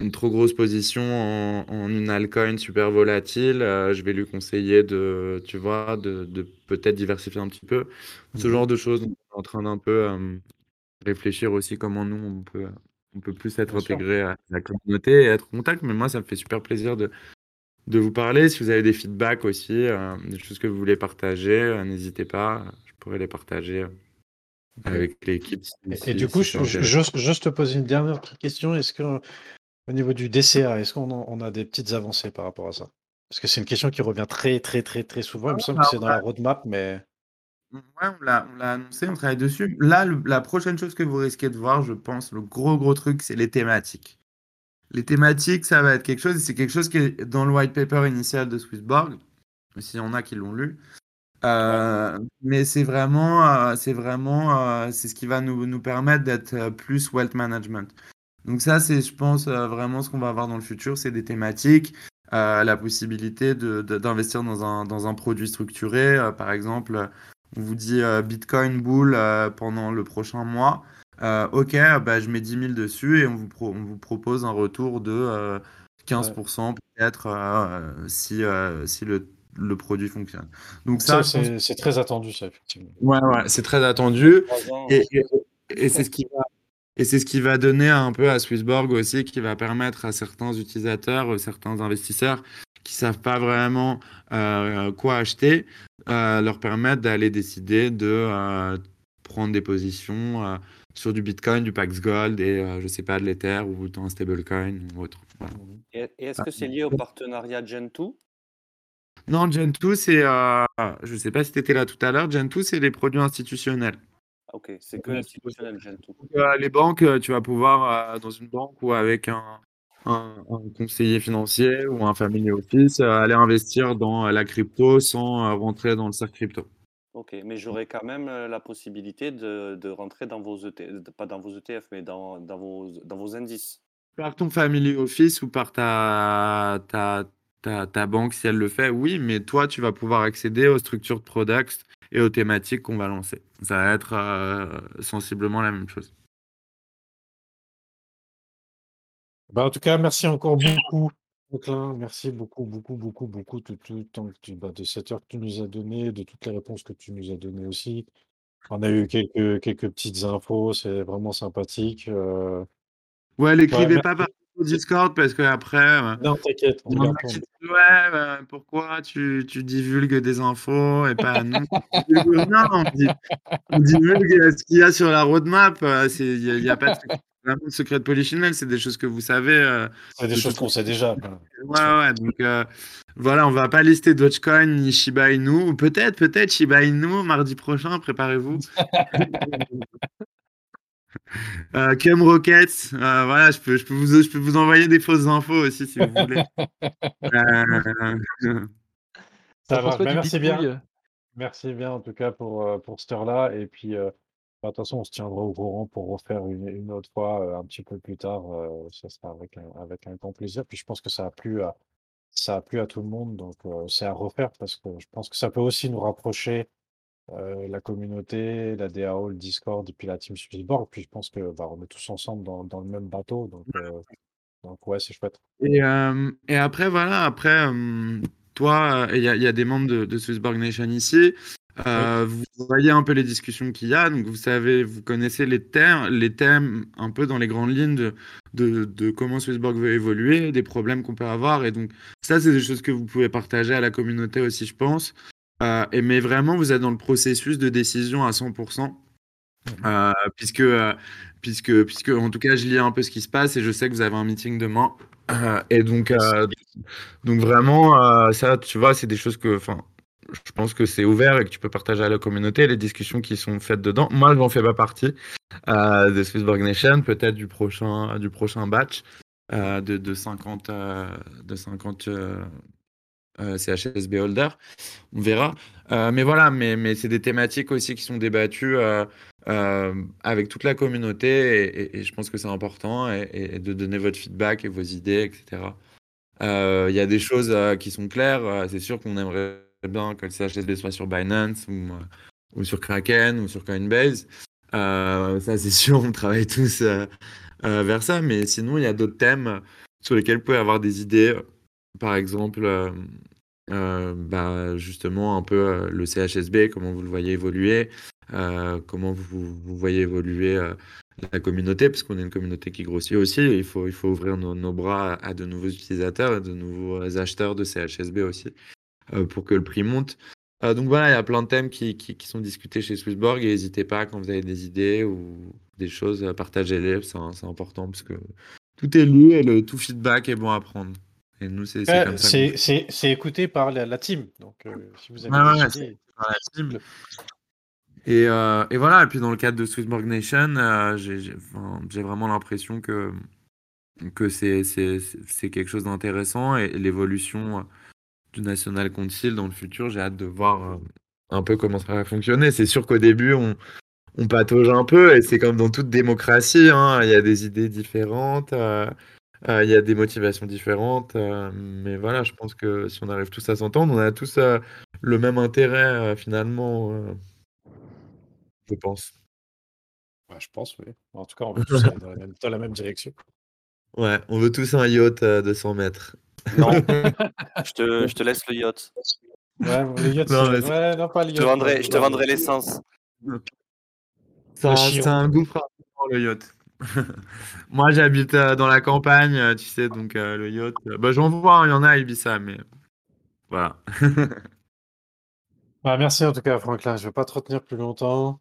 une trop grosse position en, en une altcoin super volatile, je vais lui conseiller de, tu vois, de, de peut-être diversifier un petit peu. Ce Mmh genre de choses, on est en train d'un peu réfléchir aussi comment nous, on peut, on peut plus être Bien sûr. intégré à la communauté et être en contact. Mais moi, ça me fait super plaisir de, de vous parler. Si vous avez des feedbacks aussi, euh, des choses que vous voulez partager, euh, n'hésitez pas. Je pourrais les partager euh, avec l'équipe si, Et du coup, je j'ose te poser une dernière petite question. Est-ce que, au niveau du DCA, est-ce qu'on on a des petites avancées par rapport à ça? Parce que c'est une question qui revient très, très, très, très souvent. Il me semble que c'est dans la roadmap, mais Ouais, on l'a on l'a annoncé, on travaille dessus. Là, la prochaine chose que vous risquez de voir, je pense, le gros gros truc, c'est les thématiques. Les thématiques, ça va être quelque chose, et c'est quelque chose qui est dans le white paper initial de Swissborg, s'il y en a qui l'ont lu. Euh, mais c'est vraiment, euh, c'est vraiment, euh, c'est ce qui va nous, nous permettre d'être plus wealth management. Donc ça, c'est, je pense, vraiment ce qu'on va avoir dans le futur, c'est des thématiques, la possibilité de, d'investir dans un, dans un produit structuré. Par exemple, on vous dit euh, Bitcoin bull euh, pendant le prochain mois. Euh, ok, bah, je mets 10 000 dessus et on vous, pro- on vous propose un retour de euh, 15% peut-être euh, si, euh, si le, le produit fonctionne. Donc ça, c'est pense très attendu ça, effectivement. Ouais, ouais, c'est très attendu. Et, et, et c'est ce qui va, et c'est ce qui va donner un peu à Swissborg aussi, qui va permettre à certains utilisateurs, euh, certains investisseurs qui savent pas vraiment euh, quoi acheter, euh, leur permettre d'aller décider de euh, prendre des positions sur du Bitcoin, du Pax Gold et je sais pas de l'Ether ou dans un stablecoin ou autre. Voilà. Et, et est-ce que c'est lié au partenariat Gen2 Non, Gen2, c'est, je sais pas si tu étais là tout à l'heure, Gen2, c'est les produits institutionnels. Ah, Ok, c'est que institutionnel Gen2. Donc, euh, les banques, euh, tu vas pouvoir, euh, dans une banque ou avec un, un, un conseiller financier ou un family office, aller investir dans la crypto sans rentrer dans le cercle crypto. Ok, mais j'aurai quand même la possibilité de, de rentrer dans vos ETF, pas dans vos ETF, mais dans, dans, vos, dans vos indices. Par ton family office ou par ta, ta, ta, ta banque, si elle le fait, oui, mais toi, tu vas pouvoir accéder aux structures de products et aux thématiques qu'on va lancer. Ça va être euh, sensiblement la même chose. Bah, en tout cas, merci encore beaucoup, Franklin. Merci beaucoup, beaucoup, beaucoup, beaucoup de tout le temps que tu, bah, de cette heure que tu nous as donné, de toutes les réponses que tu nous as données aussi. On a eu quelques, quelques petites infos, c'est vraiment sympathique. euh. Ouais, Ouais, l'écrivez merci. pas par au Discord parce que après. euh, Non, t'inquiète, ouais, bah, pourquoi tu, tu divulgues des infos et pas nous? Non, on, dit- on divulgue ce qu'il y a sur la roadmap. euh, c'est- Il n'y a, pas de secret, de polichinelle, c'est des choses que vous savez. euh, C'est des de choses qu'on sait déjà. Ouais, ouais, donc euh, voilà, on va pas lister Dogecoin ni Shiba Inu. Peut-être, peut-être Shiba Inu mardi prochain, préparez-vous. Euh, Rockets, euh, voilà, je peux, je, peux vous, je peux vous envoyer des fausses infos aussi si vous voulez. Euh, Ça Bah, du merci bien. Merci bien en tout cas pour, euh, pour cette heure-là. Et puis, euh, bah, de toute façon, on se tiendra au courant pour refaire une, une autre fois euh, un petit peu plus tard. euh, ça sera avec un, avec un grand plaisir. Puis je pense que ça a plu à, ça a plu à tout le monde. Donc euh, c'est à refaire parce que je pense que ça peut aussi nous rapprocher euh, la communauté, la DAO, le Discord et puis la team Swissborg. Puis je pense que bah, on est tous ensemble dans, dans le même bateau. Donc, euh, donc ouais, c'est chouette. Et, euh, et après, voilà, après, euh, toi, euh, il y, a- il y a des membres de, de Swissborg Nation ici. Euh, Vous voyez un peu les discussions qu'il y a, donc vous savez, vous connaissez les thèmes, les thèmes un peu dans les grandes lignes de, de, de comment Swissborg veut évoluer, des problèmes qu'on peut avoir. Et donc, ça, c'est des choses que vous pouvez partager à la communauté aussi, je pense. Euh, mais vraiment, vous êtes dans le processus de décision à 100%. Euh, puisque, euh, puisque, puisque, en tout cas, je lis un peu ce qui se passe et je sais que vous avez un meeting demain. Et donc, donc vraiment, ça, tu vois, c'est des choses que, enfin, je pense que c'est ouvert et que tu peux partager à la communauté, les discussions qui sont faites dedans. Moi, je n'en fais pas partie de Swissborg Nation, peut-être du prochain, du prochain batch de, de 50, euh, de 50 euh, CHSB holder. On verra. Euh, mais voilà, mais, c'est des thématiques aussi qui sont débattues euh, euh, avec toute la communauté et, je pense que c'est important de donner votre feedback et vos idées, etc. Il y a des choses qui sont claires. C'est sûr qu'on aimerait bien que le CHSB soit sur Binance ou, sur Kraken ou sur Coinbase. Ça, c'est sûr, on travaille tous vers ça. Mais sinon, il y a d'autres thèmes sur lesquels vous pouvez avoir des idées. Par exemple, bah, justement, un peu euh, le CHSB, comment vous le voyez évoluer, euh, comment vous, vous voyez évoluer euh, la communauté, parce qu'on est une communauté qui grossit aussi. et il faut, il faut ouvrir nos, bras à, de nouveaux utilisateurs, à de nouveaux acheteurs de CHSB aussi, euh, pour que le prix monte. Euh, donc voilà, il y a plein de thèmes qui, qui, sont discutés chez Swissborg et n'hésitez pas quand vous avez des idées ou des choses, euh, partagez-les, c'est important parce que tout est lu et tout feedback est bon à prendre. Et nous, c'est c'est Ouais, comme ça c'est écouté par la, la team. Donc euh, si vous avez Ouais, des ouais, idées, dans la team. Et, euh, et voilà, et puis dans le cadre de Swissborg Nation, euh, j'ai enfin, vraiment l'impression que, que c'est c'est- c'est- c'est quelque chose d'intéressant et l'évolution du National Council dans le futur, j'ai hâte de voir euh, un peu comment ça va fonctionner. C'est sûr qu'au début, on, on patauge un peu et c'est comme dans toute démocratie, hein, il y a des idées différentes, euh, euh, il y a des motivations différentes, euh, mais voilà, je pense que si on arrive tous à s'entendre, on a tous euh, le même intérêt euh, finalement, euh, je pense. ouais, je pense, oui. En tout cas, on va tous aller dans la même, dans la même direction. Ouais, on veut tous un yacht euh, de 100 mètres. Non, je te, je te laisse le yacht. Ouais, le yacht, Non, c'est- mais c'est- ouais, non, pas le Je te yacht, vendrai, je te vendrai l'essence. C'est un, un gouffre le yacht. Moi, j'habite euh, dans la campagne, euh, tu sais, donc euh, le yacht. bah, j'en vois, hein, il y en a à Ibiza, mais voilà. Bah, merci en tout cas, Franklin. Je ne vais pas te retenir plus longtemps.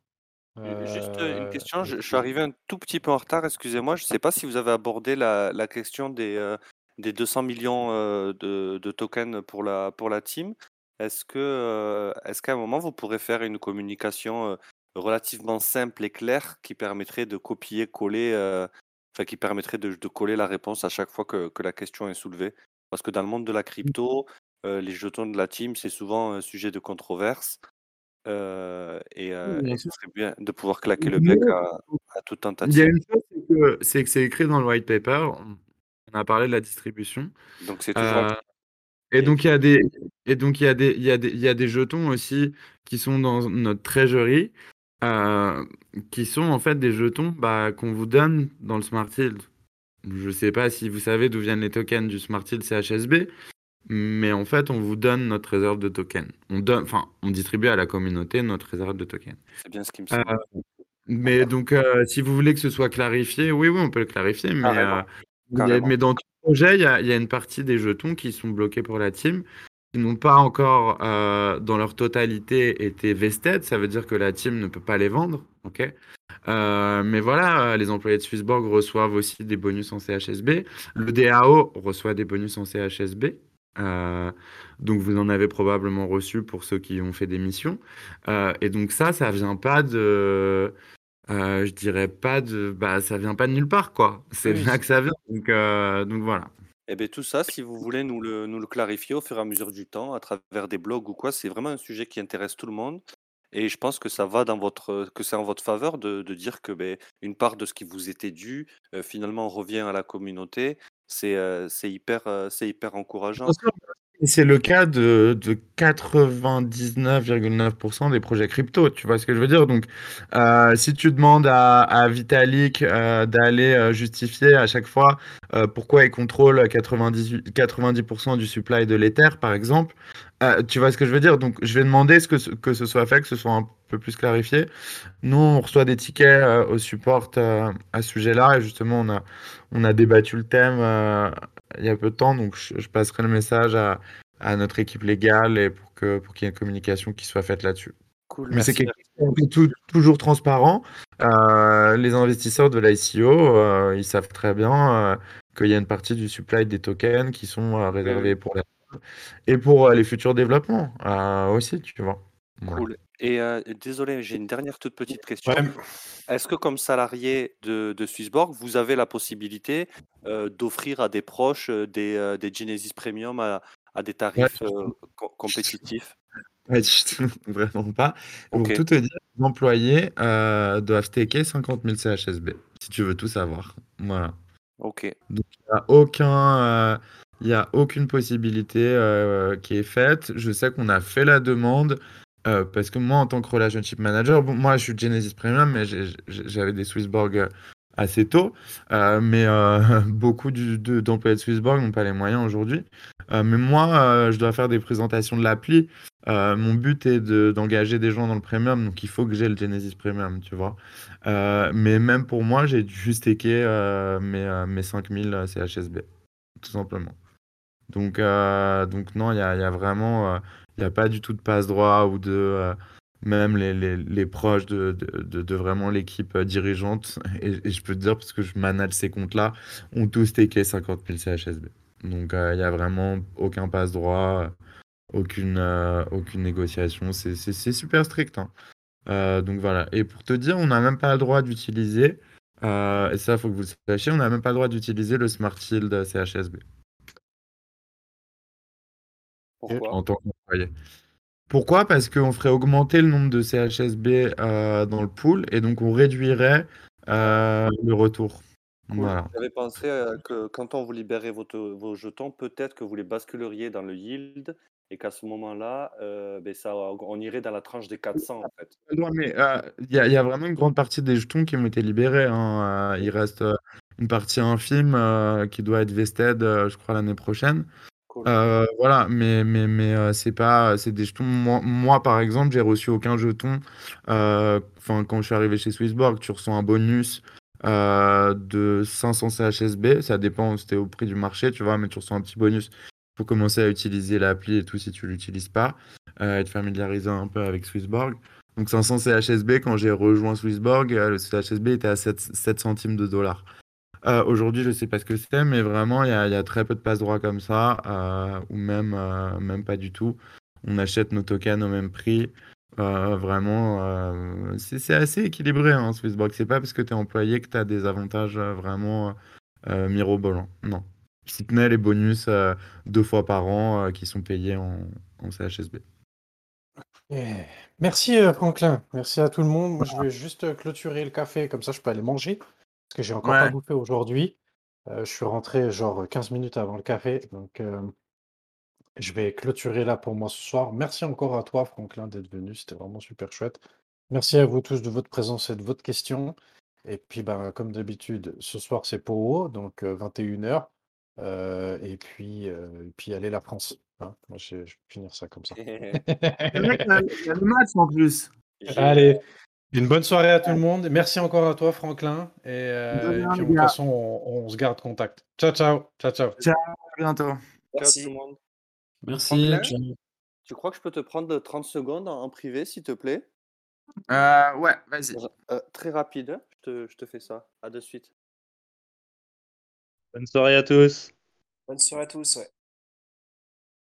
Juste une question, je, suis arrivé un tout petit peu en retard, excusez-moi. Je ne sais pas si vous avez abordé la, la question des, euh, des 200 millions euh, de, de tokens pour la, pour la team. Est-ce que, euh, est-ce qu'à un moment, vous pourrez faire une communication euh, relativement simple et claire qui permettrait de copier-coller, euh, enfin qui permettrait de, de coller la réponse à chaque fois que, que la question est soulevée? Parce que dans le monde de la crypto, euh, les jetons de la team, c'est souvent un sujet de controverse. Euh, et, ce serait bien de pouvoir claquer le bec à, à toute Il y a tentative. une chose, c'est que c'est que c'est écrit dans le white paper. On a parlé de la distribution. Donc c'est toujours et donc il y a des et donc il y a des il y a des il y a des jetons aussi qui sont dans notre treasury euh, qui sont en fait des jetons bah, qu'on vous donne dans le Smart Yield. Je sais pas si vous savez d'où viennent les tokens du Smart Yield CHSB, mais en fait on vous donne notre réserve de tokens. On donne enfin on distribue à la communauté notre réserve de tokens. c'est bien ce qui me Euh, semble. mais donc, euh, si vous voulez que ce soit clarifié, oui, oui, on peut le clarifier. Mais, Carrément, a- dans tout projet, il y a, il y a une partie des jetons qui sont bloqués pour la team, qui n'ont pas encore, euh, dans leur totalité, été vested. Ça veut dire que la team ne peut pas les vendre. ok? Euh, mais voilà, les employés de Swissborg reçoivent aussi des bonus en CHSB. Le DAO reçoit des bonus en CHSB. Euh, donc vous en avez probablement reçu pour ceux qui ont fait des missions. Euh, et donc ça, ça vient pas de, euh, je dirais pas de, bah ça vient pas de nulle part quoi. C'est Oui. là que ça vient. Donc, donc voilà. Eh bien, tout ça, si vous voulez nous le, nous le clarifier au fur et à mesure du temps, à travers des blogs ou quoi, c'est vraiment un sujet qui intéresse tout le monde. Et je pense que ça va dans votre, que c'est en votre faveur de, de dire que ben, une part de ce qui vous était dû, euh, finalement, revient à la communauté. C'est euh, hyper, euh, hyper encourageant. C'est le cas de, de 99,9% des projets crypto, tu vois ce que je veux dire? Donc, euh, si tu demandes à, à Vitalik d'aller justifier à chaque fois euh, pourquoi il contrôle 98, 90% du supply de l'Ether, par exemple, euh, tu vois ce que je veux dire? Donc, je vais demander que, ce- soit fait, que ce soit un peu plus clarifié. Nous, on reçoit des tickets euh, au support à ce sujet-là, et justement, on a, on a débattu le thème il y a peu de temps, donc je, passerai le message à, à notre équipe légale et pour que pour qu'il y ait une communication qui soit faite là-dessus. Cool, Mais c'est quelque chose qui est tout- toujours transparent. Euh, les investisseurs de l'ICO, euh, ils savent très bien euh, qu'il y a une partie du supply des tokens qui sont euh, réservés pour les et pour euh, les futurs développements euh, aussi, tu vois. Voilà. Cool. Et euh, désolé, j'ai une dernière toute petite question. Ouais. Est-ce que comme salarié de, de Swissborg, vous avez la possibilité euh, d'offrir à des proches des, euh, des Genesis Premium à, à des tarifs euh, co- compétitifs? Pas du tout, vraiment pas. Pour Ok. tout te dire, les employés euh, doivent staker 50 000 CHSB, si tu veux tout savoir. Voilà. Ok. Donc, il n'y a aucun, euh, il y a aucune possibilité euh, qui est faite. Je sais qu'on a fait la demande euh, parce que moi, en tant que relationship manager, bon, moi, je suis Genesis Premium, mais j'ai- j'ai- j'avais des Swissborg euh, assez tôt. Euh, mais euh, beaucoup du- de- d'employés de Swissborg n'ont pas les moyens aujourd'hui. Euh, mais moi, euh, je dois faire des présentations de l'appli. Euh, mon but est de- d'engager des gens dans le premium, donc il faut que j'ai le Genesis Premium, tu vois. Euh, mais même pour moi, j'ai dû staker euh, mes, euh, mes 5000 CHSB, tout simplement. Donc, donc non, il y a, a vraiment, il n'y a pas du tout de passe-droit ou de, même les, les, les proches de, de, vraiment l'équipe dirigeante, et, je peux te dire, parce que je manage ces comptes-là, ont tous staké 50 000 CHSB. Donc, il n'y a vraiment aucun passe-droit, aucune, euh, aucune négociation. C'est super strict. hein. Euh, donc voilà. Et pour te dire, on n'a même pas le droit d'utiliser, euh, et ça, il faut que vous le sachiez, on n'a même pas le droit d'utiliser le Smart Shield CHSB Pourquoi? En tant qu'employé. Pourquoi? Parce qu'on ferait augmenter le nombre de CHSB dans le pool et donc on réduirait le retour. Cool. Voilà. J'avais pensé que quand on vous libérait votre- vos jetons, peut-être que vous les basculeriez dans le yield et qu'à ce moment-là, euh, ben ça, on irait dans la tranche des 400 en fait. Non, mais euh, il y, a- il y a vraiment une grande partie des jetons qui ont été libérés. hein. Euh, il reste une partie infime euh, qui doit être vested, je crois, l'année prochaine. Cool. Voilà, mais, mais, mais c'est pas, c'est des jetons. Moi, moi, par exemple, j'ai reçu aucun jeton. Enfin, quand je suis arrivé chez Swissborg, tu reçois un bonus de 500 CHSB. Ça dépend, c'était au prix du marché, tu vois, mais tu reçois un petit bonus pour commencer à utiliser l'appli et tout si tu l'utilises pas, euh, et te familiariser un peu avec Swissborg. Donc 500 CHSB, quand j'ai rejoint Swissborg, euh, le CHSB était à 7, 7 centimes de dollars. Euh, aujourd'hui, je sais pas ce que c'est, mais vraiment, il y a, très peu de passe-droits comme ça, euh, ou même, même pas du tout. On achète nos tokens au même prix. Vraiment, c'est assez équilibré, hein, Swissborg. C'est pas parce que tu es employé que tu as des avantages vraiment euh, mirobolants. Non. Si ce n'est les bonus euh, deux fois par an euh, qui sont payés en, en CHSB. Merci euh, Franklin, merci à tout le monde. Moi, je vais juste clôturer le café, comme ça je peux aller manger, parce que j'ai encore pas bouffé aujourd'hui. Euh, je suis rentré genre 15 minutes avant le café, donc euh, je vais clôturer là pour moi ce soir. Merci encore à toi Franklin d'être venu, c'était vraiment super chouette. Merci à vous tous de votre présence et de votre question. Et puis ben, comme d'habitude, ce soir c'est Pau, donc 21h. Et puis, euh, et puis allez la France. hein. Moi je, je vais finir ça comme ça. Le mec, il y a- il y a le match en plus. Allez, une bonne soirée à tout le monde. Merci encore à toi, Franklin. Et, euh, et puis, de toute façon, on, on se garde contact. Ciao, ciao. Ciao, ciao. Ciao, à bientôt. Ciao Merci. tout le monde. Merci. Franklin ciao. Tu crois que je peux te prendre 30 secondes en, privé, s'il te plaît? Euh, ouais, vas-y. Euh, Très rapide, je te, je te fais ça. À de suite. Bonne soirée à tous. Bonne soirée à tous. Ouais.